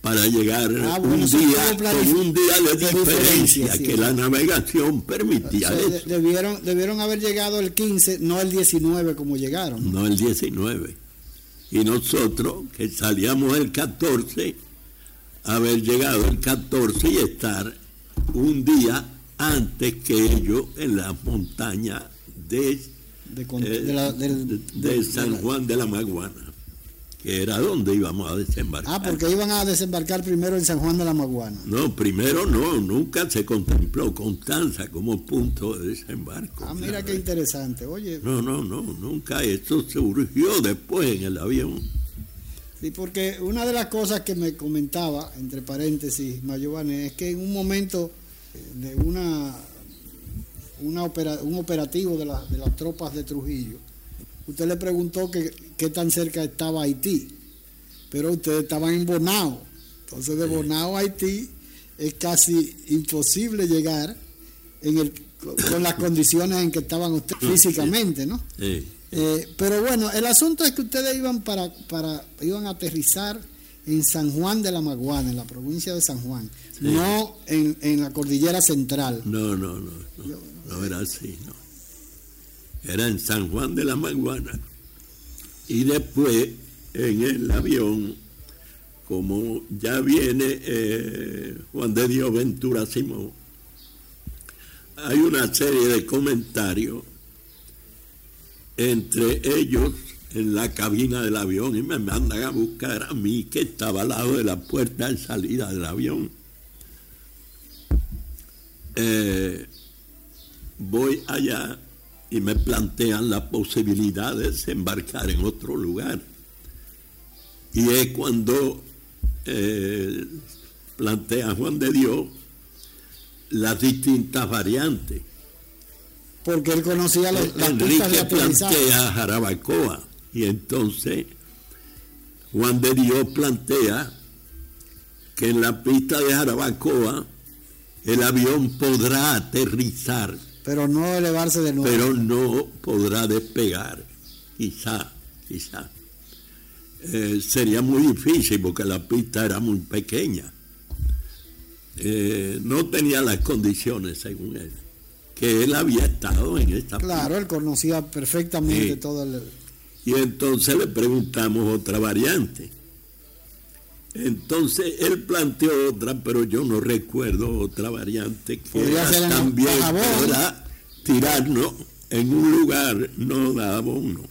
para llegar ah, un día con un día de, diferencia, que la navegación permitía eso. Debieron, debieron haber llegado el 15, no el 19 como llegaron. No el 19. Y nosotros, que salíamos el 14, haber llegado el 14 y estar un día antes que ellos en las montañas de, de, San Juan de la Maguana, que era donde íbamos a desembarcar. Ah, porque iban a desembarcar primero en San Juan de la Maguana. No, primero no, nunca se contempló Constanza como punto de desembarco. Ah, mira qué interesante, oye. No, no, no, nunca, esto surgió después en el avión. Sí, porque una de las cosas que me comentaba, entre paréntesis, Mayovane, es que en un momento de una, una un operativo de, de, las tropas de Trujillo, usted le preguntó que, qué tan cerca estaba Haití, pero ustedes estaban en Bonao. Entonces de Bonao a Haití es casi imposible llegar en el, con las condiciones en que estaban ustedes físicamente, ¿no? Eh, pero bueno, el asunto es que ustedes iban para, para iban a aterrizar en San Juan de la Maguana, en la provincia de San Juan, no en, la cordillera central. No, no, no, no, era así, no. Era en San Juan de la Maguana. Y después, en el avión, como ya viene eh, Juan de Dios Ventura Simón, hay una serie de comentarios entre ellos en la cabina del avión y me mandan a buscar a mí que estaba al lado de la puerta de salida del avión. Eh, voy allá y me plantean la posibilidad de desembarcar en otro lugar. Y es cuando eh, plantea Juan de Dios las distintas variantes. Porque él conocía las, las Enrique plantea Jarabacoa y entonces Juan de Dios plantea que en la pista de Jarabacoa el avión podrá aterrizar. Pero no elevarse de nuevo. Pero no podrá despegar. Quizá, quizá. eh, sería muy difícil porque la pista era muy pequeña. Eh, no tenía las condiciones, según él, que él había estado en esta Claro, él conocía perfectamente todo el... Y entonces le preguntamos otra variante. Entonces él planteó otra, pero yo no recuerdo otra variante que era también para tirarnos en un lugar, no daba uno.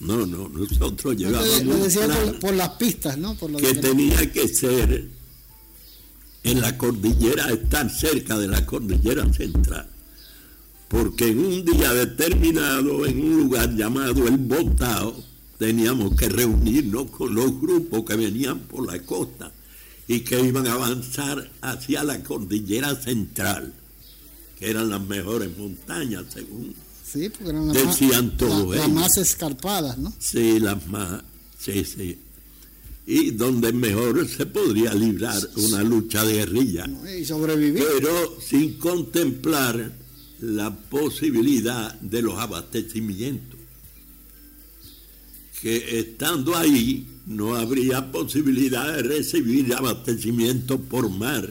No, no, nosotros llevábamos. Lo decía por, las pistas, ¿no? Por que tenía que ser en la cordillera, estar cerca de la cordillera central. Porque en un día determinado, en un lugar llamado El Botao, teníamos que reunirnos con los grupos que venían por la costa y que iban a avanzar hacia la cordillera central, que eran las mejores montañas, según sí, porque eran las decían más, todos Las más escarpadas, ¿no? Sí, las más, sí, sí. Y donde mejor se podría librar una lucha de guerrilla. Y sobrevivir. Pero sin contemplar la posibilidad de los abastecimientos que estando ahí no habría posibilidad de recibir abastecimiento por mar.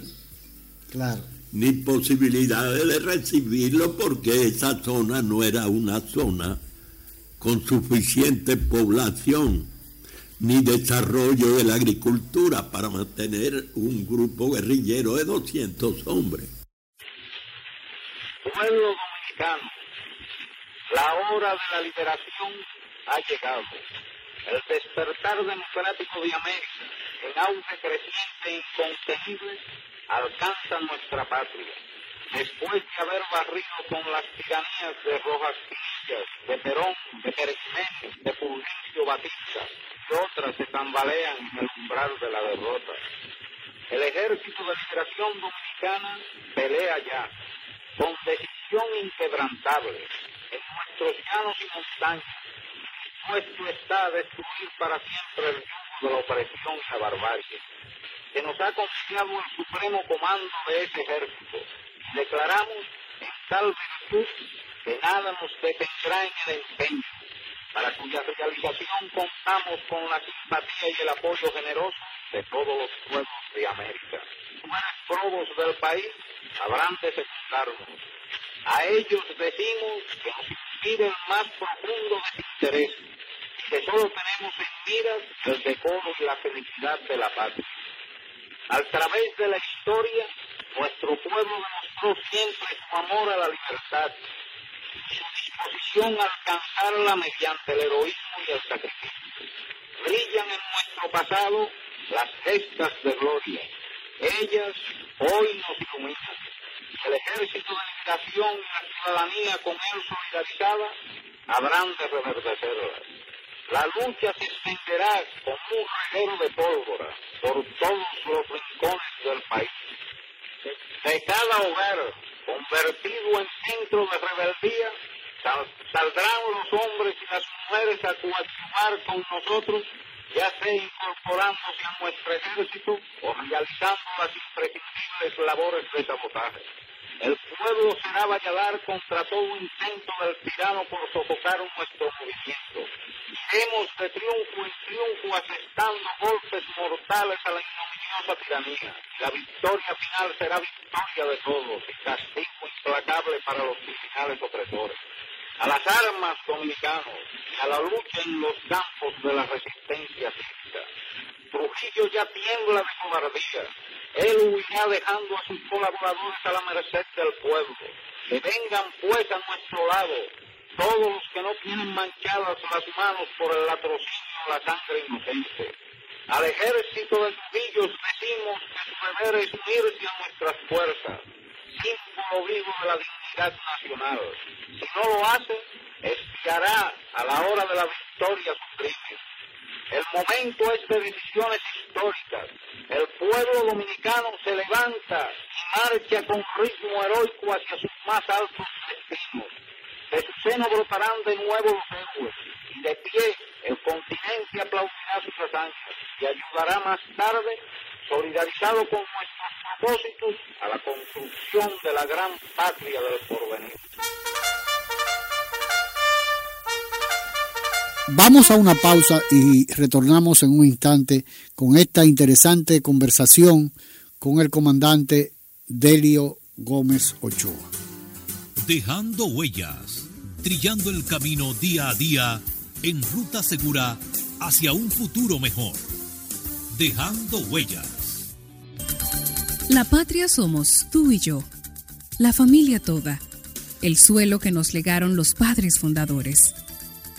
Claro. Ni posibilidad de recibirlo porque esa zona no era una zona con suficiente población ni desarrollo de la agricultura para mantener un grupo guerrillero de 200 hombres. Pueblo dominicano, la hora de la liberación ha llegado. El despertar democrático de América, en auge creciente e incontenible, alcanza nuestra patria. Después de haber barrido con las tiranías de Rojas de Perón, de Pérez de Fulgencio Batista y otras se tambalean en el umbral de la derrota. El Ejército de Liberación Dominicana pelea ya, con decisión inquebrantable, en nuestros llanos y montañas, dispuesto está a destruir para siempre el yugo de la opresión y la barbarie. Que nos ha confiado el supremo comando de ese ejército. Declaramos en tal virtud que nada nos detendrá en el empeño, para cuya realización contamos con la simpatía y el apoyo generoso de todos los pueblos de América. Los probos del país habrán de secundarnos. A ellos decimos que nos inspire el más profundo desinterés que solo tenemos en miras el decoro y la felicidad de la patria. A través de la historia, nuestro pueblo demostró siempre su amor a la libertad y su disposición a alcanzarla mediante el heroísmo y el sacrificio. Brillan en nuestro pasado las gestas de gloria. Ellas hoy nos iluminan. El ejército de liberación y la ciudadanía con él solidarizada habrán de reverdecerlas. La lucha se extenderá como un reguero de pólvora por todos los rincones del país. De cada hogar convertido en centro de rebeldía, saldrán los hombres y las mujeres a coaccionar con nosotros, ya sea incorporándose a nuestro ejército o realizando las imprescindibles labores de sabotaje. El pueblo será valladar contra todo intento del tirano por sofocar nuestro movimiento. Iremos de triunfo en triunfo asestando golpes mortales a la ignominiosa tiranía. La victoria final será victoria de todos y castigo implacable para los criminales opresores. A las armas dominicanos y a la lucha en los campos de la resistencia cívica. Trujillo ya tiembla de cobardía él huirá dejando a sus colaboradores a la merced del pueblo. Que vengan pues a nuestro lado todos los que no tienen manchadas las manos por el latrocinio de la sangre inocente. Al ejército de Trujillo decimos que su deber es unirse a nuestras fuerzas, símbolo vivo de la dignidad nacional. Si no lo hace, espiará a la hora de la victoria su crimen. El momento es de decisiones históricas. El pueblo dominicano se levanta y marcha con ritmo heroico hacia sus más altos destinos. De su seno brotarán de nuevo los héroes y de pie el continente aplaudirá sus hazañas y ayudará más tarde, solidarizado con nuestros propósitos, a la construcción de la gran patria del porvenir. Vamos a una pausa y retornamos en un instante con esta interesante conversación con el comandante Delio Gómez Ochoa. Dejando huellas, trillando el camino día a día en ruta segura hacia un futuro mejor. Dejando huellas. La patria somos tú y yo, la familia toda, el suelo que nos legaron los padres fundadores.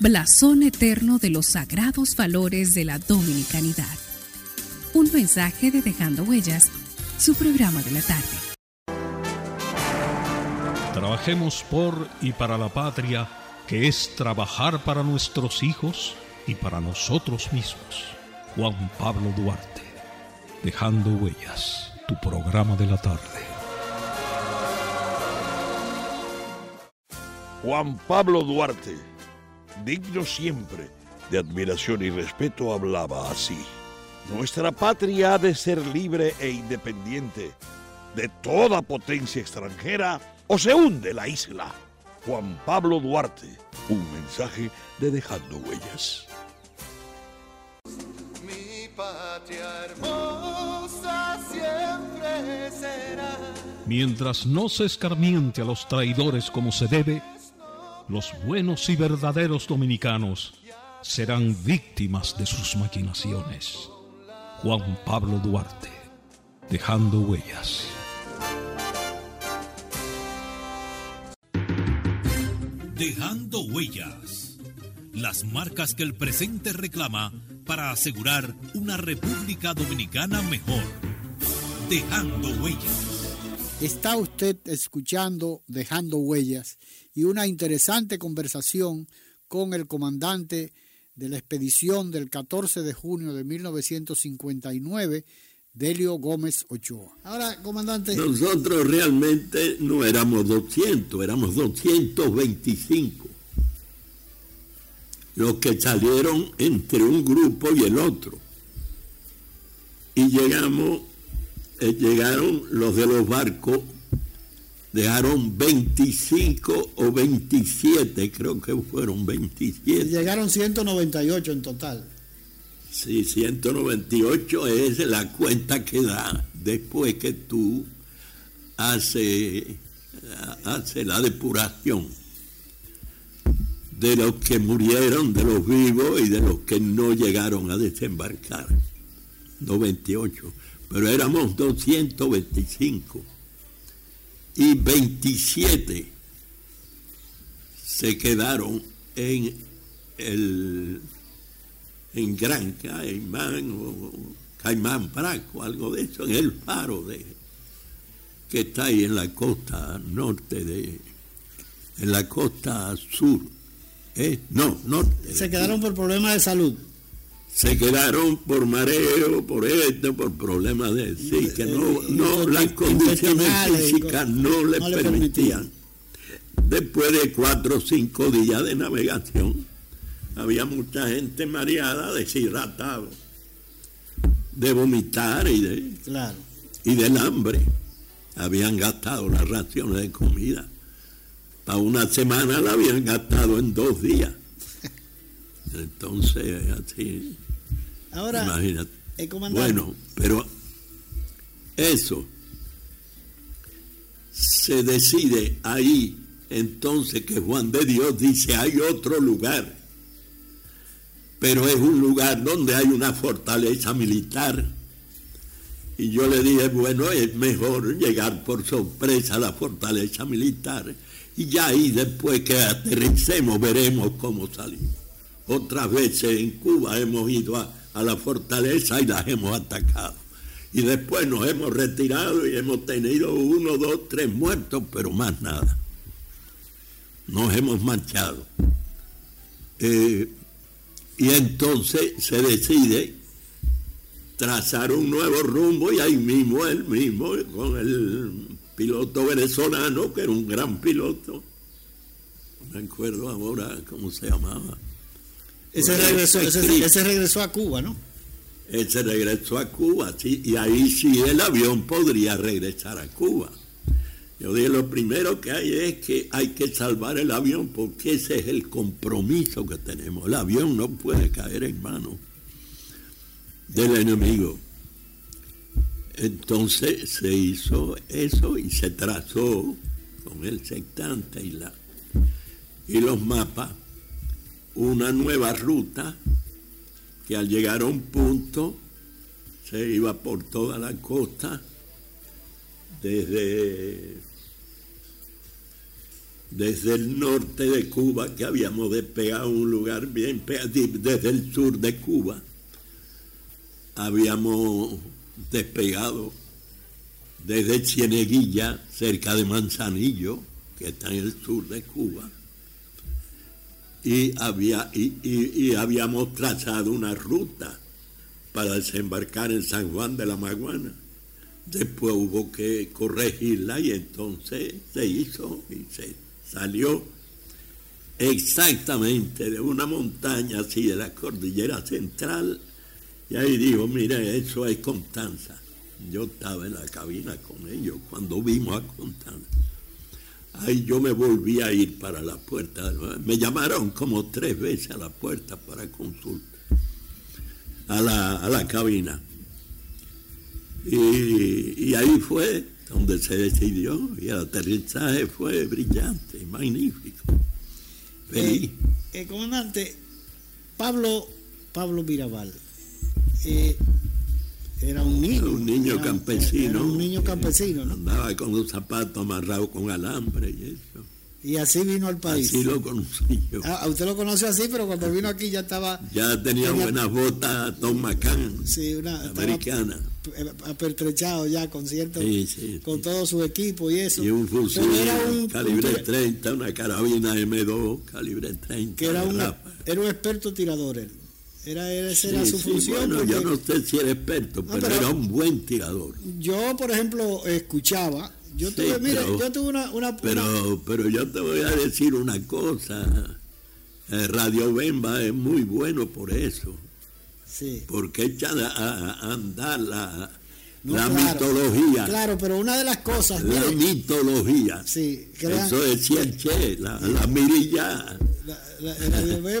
blasón eterno de los sagrados valores de la dominicanidad. Un mensaje de Dejando Huellas, su programa de la tarde. Trabajemos por y para la patria, que es trabajar para nuestros hijos y para nosotros mismos. Juan Pablo Duarte, Dejando Huellas, tu programa de la tarde. Juan Pablo Duarte, digno siempre de admiración y respeto, hablaba así. Nuestra patria ha de ser libre e independiente de toda potencia extranjera o se hunde la isla. Juan Pablo Duarte, un mensaje de Dejando Huellas. Mi patria hermosa siempre será. Mientras no se escarmiente a los traidores como se debe, los buenos y verdaderos dominicanos serán víctimas de sus maquinaciones. Juan Pablo Duarte, dejando huellas. Dejando huellas. Las marcas que el presente reclama para asegurar una República Dominicana mejor. Dejando huellas. Está usted escuchando Dejando Huellas y una interesante conversación con el comandante de la expedición del 14 de junio de 1959, Delio Gómez Ochoa. Ahora, comandante. Nosotros realmente no éramos 200, éramos 225. Los que salieron entre un grupo y el otro. Y llegamos, eh, llegaron los de los barcos, dejaron 25 o 27, creo que fueron 27. Llegaron 198 en total. Sí, 198 es la cuenta que da después que tú haces hace la depuración de los que murieron, de los vivos y de los que no llegaron a desembarcar. 98. Pero éramos 225. Y 27 se quedaron en el en Gran Caimán o Caimán Braco, algo de eso, en el faro de que está ahí en la costa norte de en la costa sur. ¿eh? No, norte. Se quedaron por problemas de salud. Se quedaron por mareo, por esto, por problemas de sí, que no, no las condiciones físicas no les no le permitían. Después de cuatro o cinco días de navegación, había mucha gente mareada, deshidratada, de vomitar y, de, Claro. y del hambre. Habían gastado las raciones de comida. Para una semana la habían gastado en dos días. Entonces, así, Ahora, imagínate. el comandante. Bueno, pero eso se decide ahí, entonces que Juan de Dios dice, hay otro lugar, pero es un lugar donde hay una fortaleza militar. Y yo le dije, bueno, es mejor llegar por sorpresa a la fortaleza militar. Y ya ahí después que aterricemos veremos cómo salimos. Otras veces en Cuba hemos ido a, a la fortaleza y las hemos atacado. Y después nos hemos retirado y hemos tenido uno, dos, tres muertos, pero más nada. Nos hemos marchado. Eh, y entonces se decide trazar un nuevo rumbo y ahí mismo él mismo con el piloto venezolano que era un gran piloto no me acuerdo ahora cómo se llamaba ese regresó, ese regresó a Cuba, ¿no? él se regresó a Cuba sí, y ahí sí el avión podría regresar a Cuba yo dije lo primero que hay es que hay que salvar el avión porque ese es el compromiso que tenemos el avión no puede caer en manos del enemigo. Entonces se hizo eso y se trazó con el sectante y, la, y los mapas una nueva ruta que al llegar a un punto se iba por toda la costa desde, desde el norte de Cuba que habíamos despegado un lugar bien desde el sur de Cuba habíamos despegado desde Cieneguilla, cerca de Manzanillo, que está en el sur de Cuba, y, había, y, habíamos trazado una ruta para desembarcar en San Juan de la Maguana. Después hubo que corregirla y entonces se hizo y se salió exactamente de una montaña así de la cordillera central y ahí dijo, mire, eso es Constanza. Yo estaba en la cabina con ellos cuando vimos a Constanza. Ahí yo me volví a ir para la puerta. Me llamaron como tres veces a la puerta para consulta. A la, a la cabina. Y, ahí fue donde se decidió. Y el aterrizaje fue brillante, magnífico. Feliz. Eh, comandante, Pablo, Pablo Mirabal, eh, era un niño. un niño era- campesino. era un niño campesino, ¿no? Andaba con los zapatos amarrados con alambre y eso. Y así vino al país. Así lo conocí yo. Ah, usted lo conoce así, pero cuando vino aquí ya estaba Ya tenía tenía- buenas botas Tom McCann, sí, una, americana. eh, apertrechado ya con cierto, Sí, sí, con sí. todo su equipo y eso. Y un fusil era un, calibre un- 30, una carabina M2, calibre 30. que era un, ráfaga. era un experto tirador él. Era, esa era Sí, su sí, función. bueno, porque yo no sé si era experto, pero, pero- era un buen tirador. yo, por ejemplo, escuchaba. Yo Sí, tuve, pero- yo tuve una, una, una- Pero, pero yo te voy a decir una cosa. Eh, Radio Bemba es muy bueno por eso, sí. porque echa a, a andar la, No, la claro, mitología. Claro, pero una de las cosas, La mire, mitología. sí, crean, Eso decía el Che, la, la mirilla. la,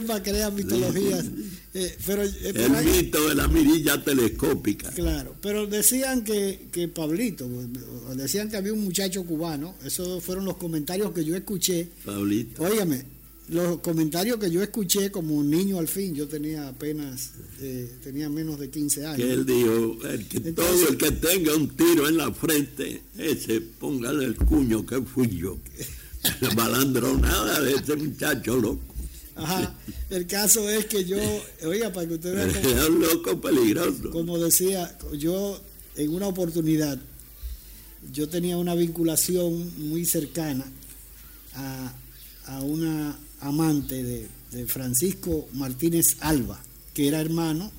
la, crea mitologías, eh, pero, eh, pero El hay- mito de la mirilla telescópica. Claro, pero decían que, que Pablito, decían que había un muchacho cubano, esos fueron los comentarios que yo escuché. Pablito. Óigame, los comentarios que yo escuché como niño al fin, yo tenía apenas, eh, tenía menos de 15 años. Que él dijo, el que, Entonces- todo el que tenga un tiro en la frente, ese póngale el cuño que fui yo. Balandronada de ese muchacho loco. Ajá, el caso es que yo, oiga, para que usted vea Era un loco peligroso. como decía, yo en una oportunidad, yo tenía una vinculación muy cercana a, a una amante de, de Francisco Martínez Alba, que era hermano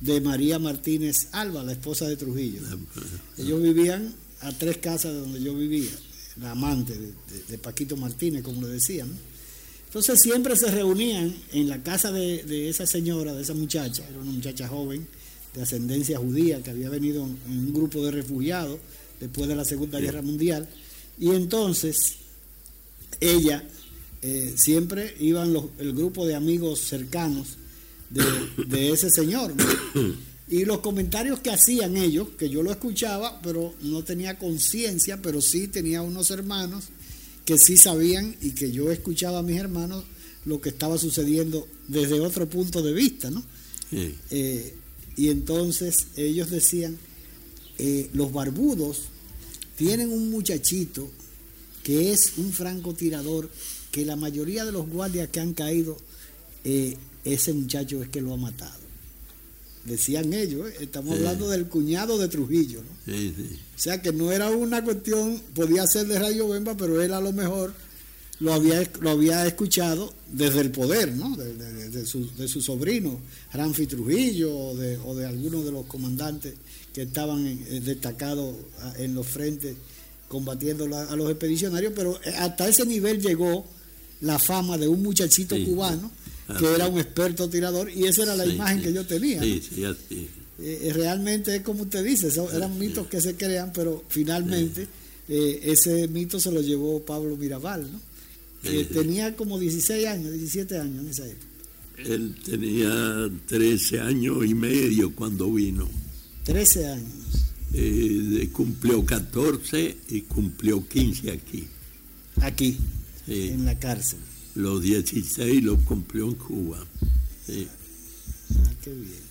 de María Martínez Alba, la esposa de Trujillo. Ellos vivían a tres casas de donde yo vivía, la amante de, de- de Paquito Martínez, como le decían. ¿no? Entonces siempre se reunían en la casa de, de esa señora, de esa muchacha, era una muchacha joven de ascendencia judía que había venido en un grupo de refugiados después de la Segunda Guerra Mundial. Y entonces ella, eh, siempre iban los- el grupo de amigos cercanos de, de ese señor. ¿no? Y los comentarios que hacían ellos, que yo lo escuchaba, pero no tenía conciencia, pero sí tenía unos hermanos que sí sabían y que yo escuchaba a mis hermanos lo que estaba sucediendo desde otro punto de vista, ¿no? Sí. Eh, y entonces ellos decían, eh, los barbudos tienen un muchachito que es un francotirador, que la mayoría de los guardias que han caído, eh, ese muchacho es que lo ha matado. Decían ellos, ¿eh? estamos Sí. hablando del cuñado de Trujillo, ¿no? Sí, sí. O sea que no era una cuestión, podía ser de Rayo Bemba, pero él a lo mejor lo había, lo había escuchado desde el poder, ¿no? De, su, de su, sobrino, Ramfi Trujillo, o de, o de algunos de los comandantes que estaban eh, destacados en los frentes combatiendo a los expedicionarios, pero hasta ese nivel llegó la fama de un muchachito cubano que era un experto tirador y esa era la imagen que yo tenía. Eh, realmente es como usted dice, eran mitos que se crean, pero finalmente ese mito se lo llevó Pablo Mirabal, ¿no? tenía como 16 años, 17 años en esa época. Él tenía 13 años y medio cuando vino. 13 años. Eh, cumplió 14 y cumplió 15 aquí. Aquí, en la cárcel. Los 16 los cumplió en Cuba. Ah, qué bien.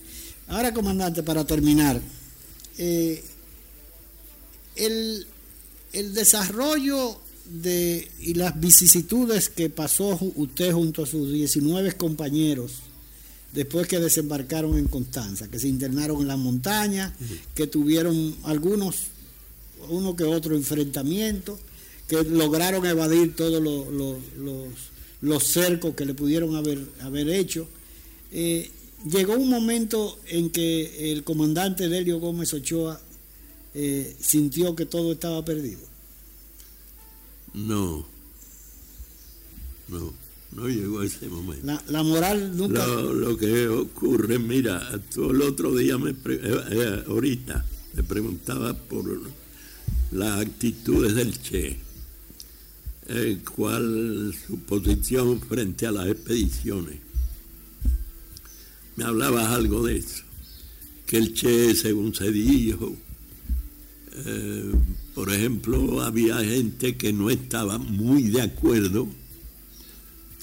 Ahora, comandante, para terminar, eh, el, el desarrollo de, y las vicisitudes que pasó usted junto a sus 19 compañeros después que desembarcaron en Constanza, que se internaron en las montañas, que tuvieron algunos, uno que otro enfrentamiento, que lograron evadir todos los, cercos que le pudieron haber, haber hecho. Eh, llegó un momento en que el comandante Delio Gómez Ochoa eh, sintió que todo estaba perdido. No, no, no llegó a ese momento. La, moral nunca... Lo, que ocurre, mira, todo el otro día, me eh, eh, ahorita, me preguntaba por las actitudes del Che, eh, cuál su posición frente a las expediciones. Me hablabas algo de eso, que el Che, según se dijo, por ejemplo, había gente que no estaba muy de acuerdo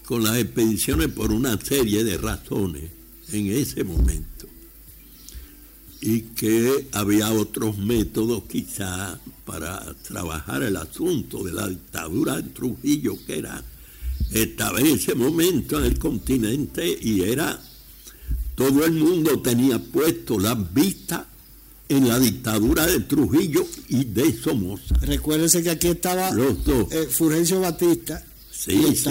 con las expediciones por una serie de razones en ese momento. Y que había otros métodos quizá para trabajar el asunto de la dictadura de Trujillo, que era, estaba en ese momento en el continente y era, todo el mundo tenía puesto las vistas en la dictadura de Trujillo y de Somoza. Recuérdense que aquí estaba Los dos. Eh, Fulgencio Batista. Sí, sí,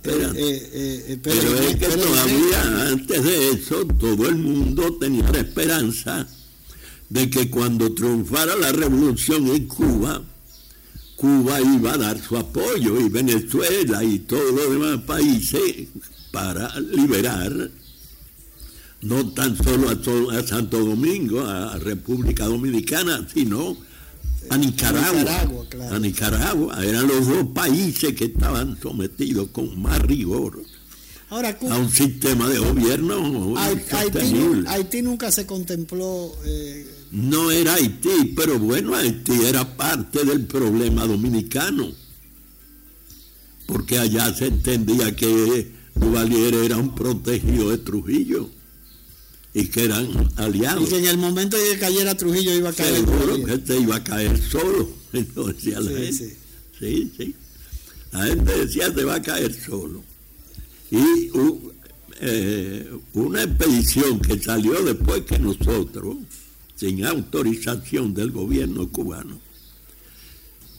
pero, eh, eh, pero es que todavía antes de eso todo el mundo tenía la esperanza de que cuando triunfara la revolución en Cuba, Cuba iba a dar su apoyo y Venezuela y todos los demás países para liberar no tan solo a, Santo Domingo, a República Dominicana, sino a Nicaragua. A Nicaragua, Eran los dos países que estaban sometidos con más rigor a un sistema de gobierno Haití, Haití, nunca se contempló. Eh, no era Haití, pero bueno, Haití era parte del problema dominicano. Porque allá se entendía que Duvalier era un protegido de Trujillo y que eran aliados. Y que en el momento de que cayera Trujillo iba a caer. Seguro que este iba a caer solo, decía la sí, gente. Sí. sí, La gente decía se va a caer solo. Y eh, una expedición que salió después que nosotros, sin autorización del gobierno cubano,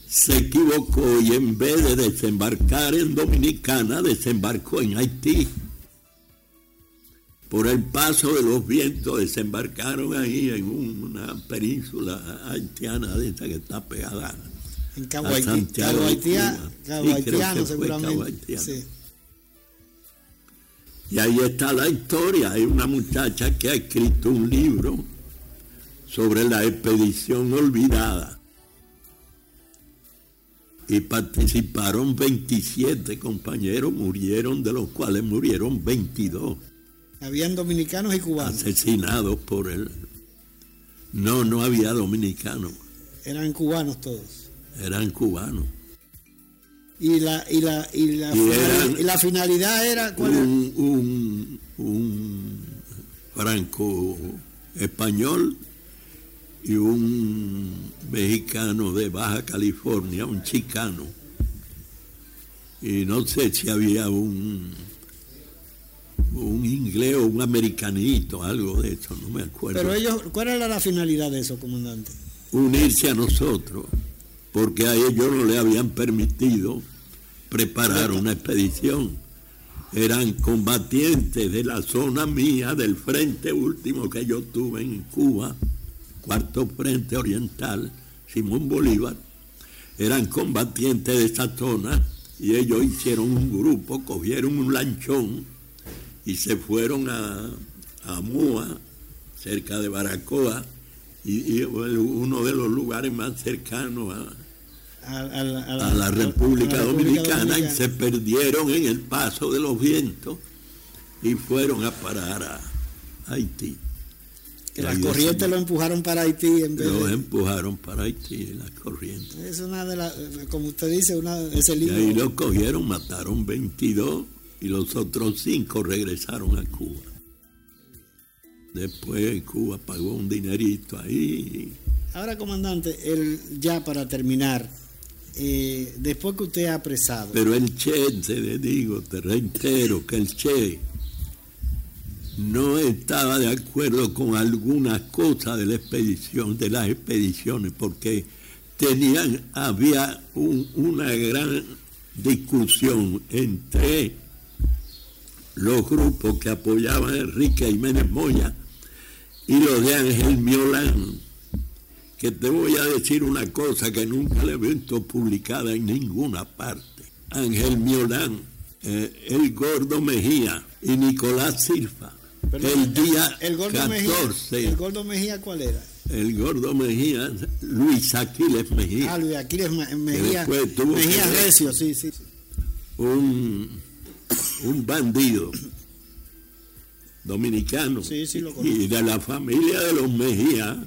se equivocó y en vez de desembarcar en Dominicana, desembarcó en Haití. Por el paso de los vientos desembarcaron ahí en una península haitiana de esa que está pegada en Cabo, Haitiano, seguramente. Y ahí está la historia. Hay una muchacha que ha escrito un libro sobre la expedición olvidada. Y participaron 27 compañeros, murieron, de los cuales murieron 22. Habían dominicanos y cubanos. Asesinados por él. No, no había dominicanos. Eran cubanos todos. Eran cubanos. Y la, y la, y la, la finalidad era ¿cuál un, un, franco español y un mexicano de Baja California, un chicano. Y no sé si había un un inglés o un americanito, algo de eso, no me acuerdo. Pero ellos, ¿cuál era la finalidad de eso, comandante? Unirse a nosotros, porque a ellos no le habían permitido preparar una expedición. Eran combatientes de la zona mía, del frente último que yo tuve en Cuba, cuarto frente oriental, Simón Bolívar. Eran combatientes de esa zona y ellos hicieron un grupo, cogieron un lanchón y se fueron a, a Moa, cerca de Baracoa, y, y uno de los lugares más cercanos a, a, la, República, Dominicana, y se perdieron en el paso de los vientos y fueron a parar a Haití. Que las corrientes lo empujaron para Haití en vez Lo empujaron para Haití, las corrientes. Es una de las, como usted dice, una, ese libro. Y ahí lo cogieron, mataron 22 y los otros 5 regresaron a Cuba. Después Cuba pagó un dinerito ahí. Ahora, comandante, el, ya para terminar, eh, después que usted ha apresado. Pero el Che, te digo, te reitero que el Che no estaba de acuerdo con algunas cosas de la expedición, de las expediciones, porque tenían, había una gran discusión entre los grupos que apoyaban a Enrique Jiménez Moya y los de Ángel Miolán, que te voy a decir una cosa que nunca le he visto publicada en ninguna parte. Ángel Miolán, eh, el Gordo Mejía y Nicolás Silva. El día el, Gordo 14. ¿El Gordo Mejía cuál era? El Gordo Mejía, Luis Aquiles Mejía. Ah, Luis Aquiles Mejía. Mejía Recio, sí, sí. Un, un bandido dominicano y de la familia de los Mejía,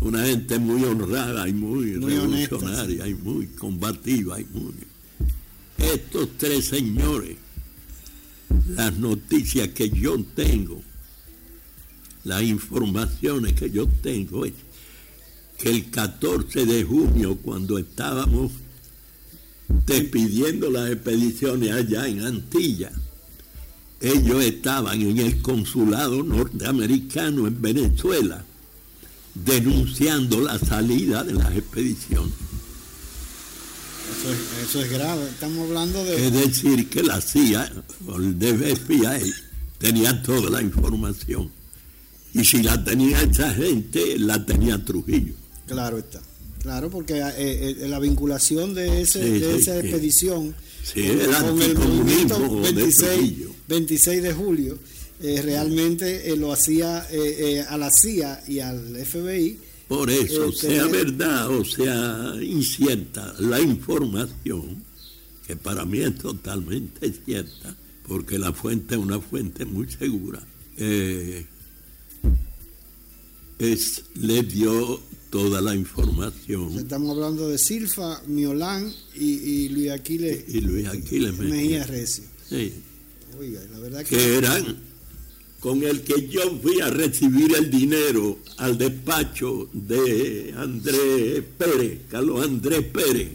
una gente muy honrada y muy, revolucionaria y muy combativa y muy... Estos tres señores, las noticias que yo tengo, las informaciones que yo tengo es que el 14 de junio, cuando estábamos despidiendo las expediciones allá en Antilla, ellos estaban en el consulado norteamericano en Venezuela denunciando la salida de las expediciones. Eso es, grave, estamos hablando de... Es decir, que la CIA, el FBI, tenía toda la información. Y si la tenía esa gente, la tenía Trujillo. Claro está. Claro, porque eh, eh, la vinculación de, ese, de esa expedición con, el movimiento 26, 26 de julio eh, realmente lo hacía a la CIA y al FBI. Por eso, sea verdad o sea incierta, la información, que para mí es totalmente cierta, porque la fuente es una fuente muy segura, es, le dio toda la información. Estamos hablando de Silfa, Miolán y, Luis Aquiles. Y Luis Aquiles Mejía Recio. Sí. Oiga, la verdad que... que eran con el que yo fui a recibir el dinero al despacho de Andrés Pérez, Carlos Andrés Pérez,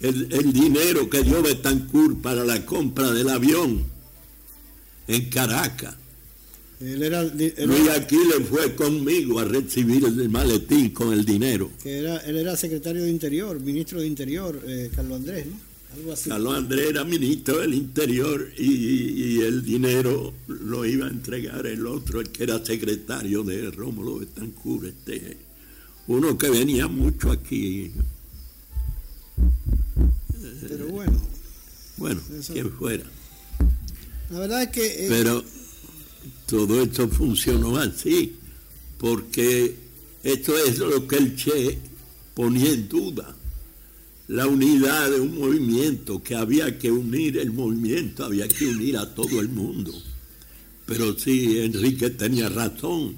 el, el dinero que dio Betancourt para la compra del avión en Caracas. Él era, Luis Aquiles fue conmigo a recibir el maletín con el dinero. Que era, él era secretario de Interior, ministro de Interior, eh, Carlos Andrés, ¿no? Algo así. Carlos Andrés era ministro del Interior y, el dinero lo iba a entregar el otro, el que era secretario de Rómulo Betancourt, este, uno que venía mucho aquí. Pero bueno. Bueno, quien fuera. La verdad es que... Eh, Pero todo esto funcionó así, porque esto es lo que el Che ponía en duda, la unidad de un movimiento, que había que unir el movimiento, había que unir a todo el mundo. Pero sí, Enrique tenía razón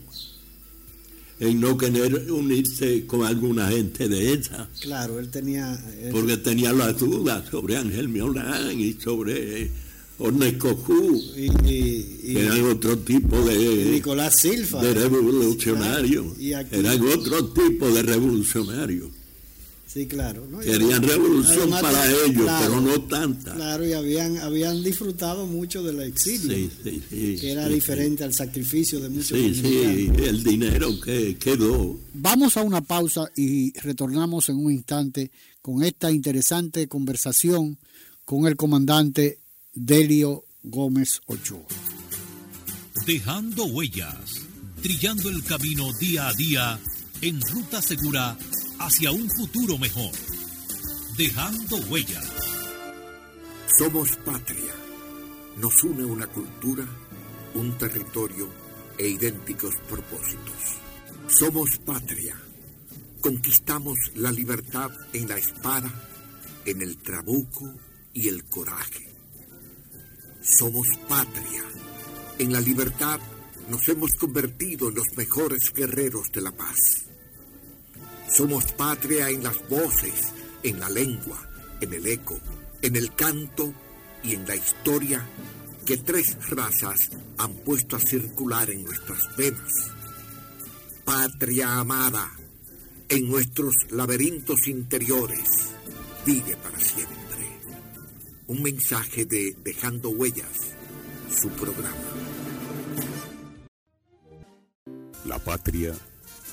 en no querer unirse con alguna gente de esa. Claro, él tenía... Porque tenía las dudas sobre Ángel Miolán y sobre Ornecojú, y, y, eran otro tipo de Nicolás Silva de revolucionarios, eran otro tipo de revolucionarios. Sí, claro. ¿no? Querían revolución Además, para claro, ellos, pero no tanta. Claro, y habían, habían disfrutado mucho del exilio, Sí, sí, sí, que era sí, diferente al sacrificio de muchos Sí, sí, el dinero que quedó. Vamos a una pausa y retornamos en un instante con esta interesante conversación con el comandante Delio Gómez Ochoa. Dejando huellas, trillando el camino día a día en ruta segura hacia un futuro mejor. Dejando huellas. Somos patria. Nos une una cultura, un territorio e idénticos propósitos. Somos patria. Conquistamos la libertad en la espada, en el trabuco y el coraje. Somos patria. En la libertad nos hemos convertido en los mejores guerreros de la paz. Somos patria en las voces, en la lengua, en el eco, en el canto y en la historia que tres razas han puesto a circular en nuestras venas. Patria amada, en nuestros laberintos interiores, vive para siempre. Un mensaje de Dejando Huellas, su programa. La patria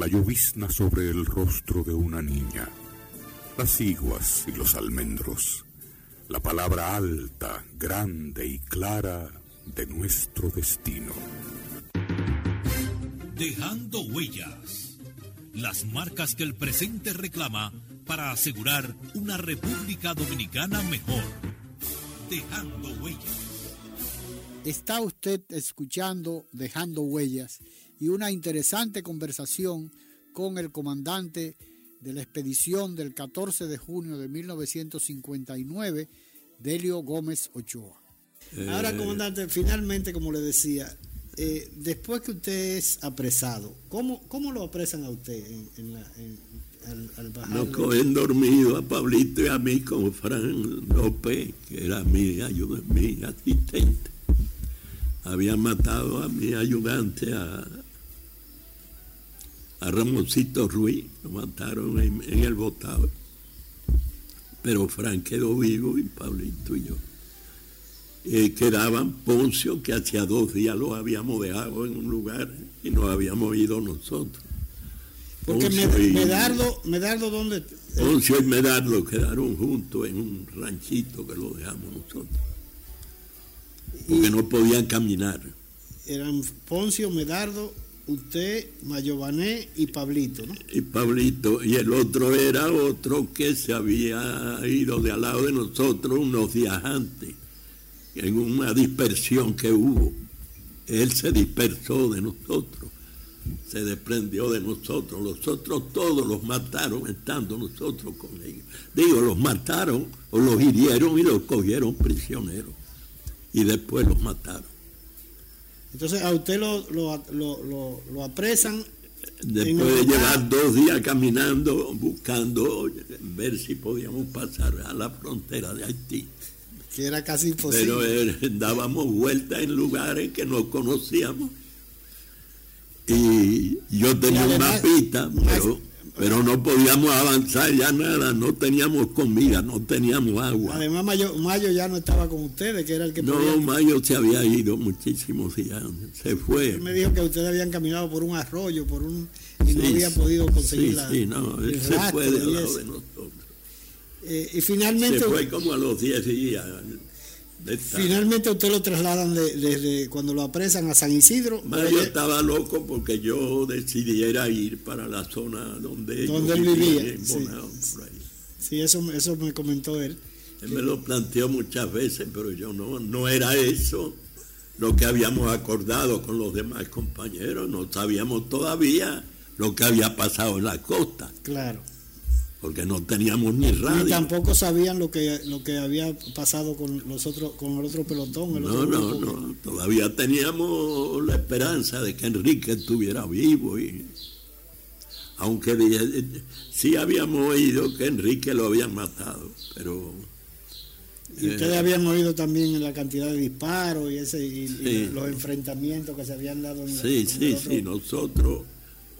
la llovizna sobre el rostro de una niña, las iguas y los almendros, la palabra alta, grande y clara de nuestro destino. Dejando huellas. Las marcas que el presente reclama para asegurar una República Dominicana mejor. Dejando huellas. Está usted escuchando Dejando Huellas y una interesante conversación con el comandante de la expedición del 14 de junio de 1959, Delio Gómez Ochoa. Ahora, comandante, finalmente, como le decía, eh, después que usted es apresado, ¿cómo, cómo lo apresan a usted en, en la, en- al, al bajar? Nos cogen dormido a Pablito y a mí con Fran López, que era mi ayuda, mi asistente. Habían matado a mi ayudante, a, a Ramoncito Ruiz, lo mataron en, en el botado. Pero Fran quedó vivo y Pablito y yo. Eh, quedaban Poncio, que hacía dos días lo habíamos dejado en un lugar y nos habíamos ido nosotros. Porque Poncio Med- y- Medardo, Medardo, ¿dónde? Poncio y Medardo quedaron juntos en un ranchito que lo dejamos nosotros. Porque no podían caminar. Eran Poncio, Medardo, usted, Mayované y Pablito, ¿no? Y Pablito, y el otro era otro que se había ido de al lado de nosotros unos días antes, en una dispersión que hubo. Él se dispersó de nosotros, se desprendió de nosotros. Los otros todos los mataron estando nosotros con ellos. Digo, los mataron o los hirieron y los cogieron prisioneros. Y después los mataron. Entonces a usted lo, lo, lo, lo- apresan. Después de llevar dos días caminando, buscando ver si podíamos pasar a la frontera de Haití. Que era casi imposible. Pero dábamos vueltas en lugares que no conocíamos. Y yo tenía Y un además- mapita, pero, pero no podíamos avanzar ya nada, no teníamos comida, no teníamos agua. Además, Mayo, Mayo ya no estaba con ustedes, que era el que No, podía- Mayo se había ido muchísimos días, se fue. Él me dijo que ustedes habían caminado por un arroyo, por un y no había podido conseguir sí, la, sí, no, él se fue de y al lado de nosotros. Eh, y finalmente... Se fue como a los 10 días. Finalmente usted lo trasladan desde cuando lo apresan a San Isidro. yo estaba loco porque yo decidiera ir para la zona donde, donde él vivía. sí, eso, eso me comentó él. Él me lo planteó muchas veces, pero yo no, no era eso lo que habíamos acordado con los demás compañeros, no sabíamos todavía lo que había pasado en la costa. Claro. Porque no teníamos ni radio. Y tampoco sabían lo que lo que había pasado con los otros con el otro pelotón. no, no, no. Todavía teníamos la esperanza de que Enrique estuviera vivo y aunque sí habíamos oído que Enrique lo habían matado, pero y ustedes habían oído también la cantidad de disparos y, ese, los enfrentamientos que se habían dado en Sí, sí, sí, nosotros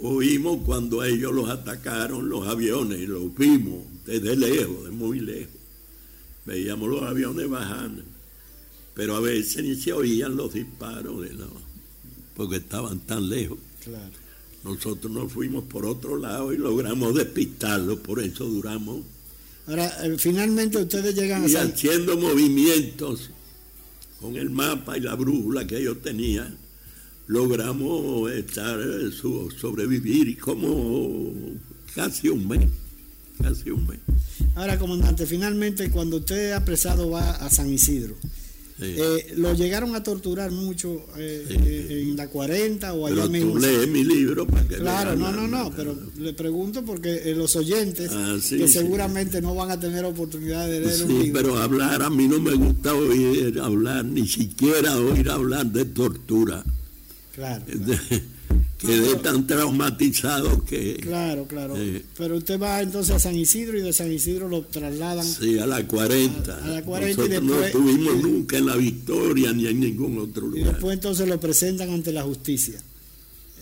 oímos cuando ellos los atacaron los aviones, y los vimos desde lejos, de muy lejos. Veíamos los aviones bajando, pero a veces ni se oían los disparos, de porque estaban tan lejos. Claro. Nosotros nos fuimos por otro lado y logramos despistarlos, por eso duramos Ahora, eh, finalmente ustedes llegan a... Y haciendo movimientos con el mapa y la brújula que yo tenía, logramos estar, eh, sobrevivir como casi un mes, casi un mes. Ahora, comandante, finalmente cuando usted apresado va a San Isidro, eh, ¿Lo llegaron a torturar mucho eh, eh, en la 40 o allá pero Tú lees mi libro para que Claro, no, no, no, pero le pregunto porque los oyentes ah, que seguramente no van a tener oportunidad de leer un libro. pero hablar, a mí no me gusta oír hablar, ni siquiera oír hablar de tortura. Claro. quedé tan traumatizado que... Claro, claro. Pero usted va entonces a San Isidro y de San Isidro lo trasladan... Sí, a la 40. A, la 40 y después, no estuvimos nunca en la Victoria ni en ningún otro lugar. Y después entonces lo presentan ante la justicia.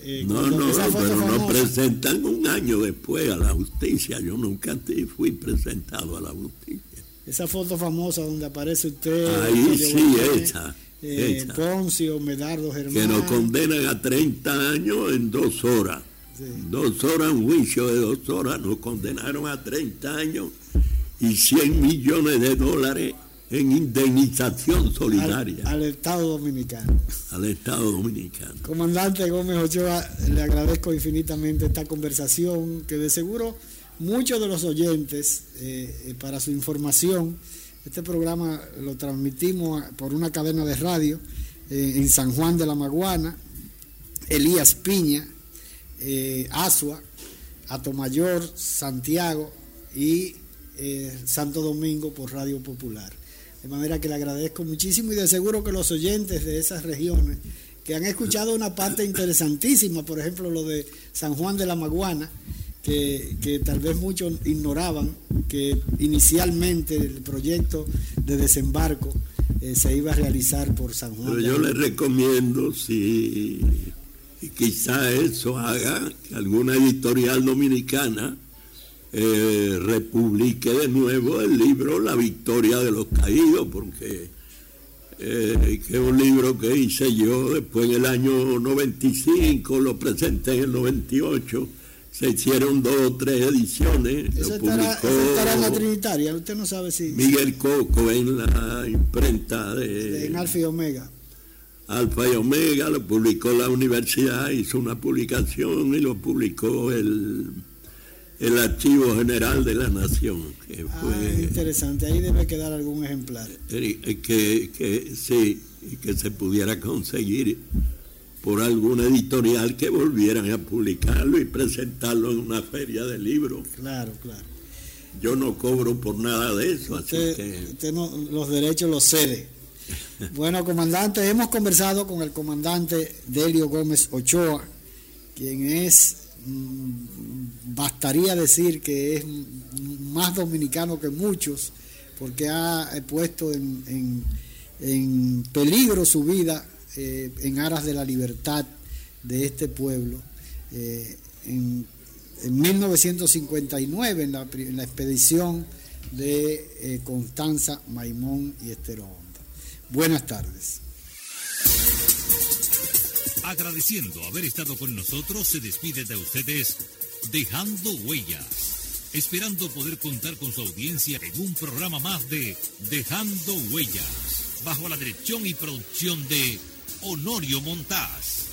Eh, no, no, pero nos presentan un año después a la justicia. Yo nunca fui presentado a la justicia. Esa foto famosa donde aparece usted... Ahí sí, esa eh, Poncio, Medardo Germán. Que nos condenan a 30 años en dos horas. Dos horas, un juicio de dos horas, nos condenaron a 30 años y 100 millones de dólares en indemnización solidaria. Al, Estado Dominicano. Al Estado Dominicano. Comandante Gómez Ochoa, le agradezco infinitamente esta conversación, que de seguro muchos de los oyentes, eh, eh, para su información, este programa lo transmitimos por una cadena de radio eh, en San Juan de la Maguana, Elías Piña, eh, Asua, Atomayor, Santiago y eh, Santo Domingo por Radio Popular. De manera que le agradezco muchísimo y de seguro que los oyentes de esas regiones que han escuchado una parte interesantísima, por ejemplo lo de San Juan de la Maguana, que, tal vez muchos ignoraban que inicialmente el proyecto de desembarco eh, se iba a realizar por San Juan. Pero yo les recomiendo, si quizá eso haga que alguna editorial dominicana eh, republique de nuevo el libro La Victoria de los Caídos, porque eh, que es un libro que hice yo después en el año 95, lo presenté en el 98 se hicieron dos o tres ediciones. Eso estará, en la Trinitaria, usted no sabe si... Miguel Coco en la imprenta de... En Alfa y Omega. Alfa y Omega lo publicó la universidad, hizo una publicación y lo publicó el, el Archivo General de la Nación. Que ah, fue, interesante, ahí debe quedar algún ejemplar. Que, que sí, que se pudiera conseguir por alguna editorial que volvieran a publicarlo y presentarlo en una feria de libros. Claro, claro. Yo no cobro por nada de eso, usted, así que... Usted no, los derechos los cede. bueno, comandante, hemos conversado con el comandante Delio Gómez Ochoa, quien es, mm, bastaría decir que es más dominicano que muchos, porque ha puesto en, en peligro su vida eh, en aras de la libertad de este pueblo. Eh, en, 1959, en la, expedición de eh, Constanza, Maimón y Estero Honda. Buenas tardes. Agradeciendo haber estado con nosotros, se despide de ustedes dejando huellas esperando poder contar con su audiencia en un programa más de Dejando Huellas, bajo la dirección y producción de Honorio Montás.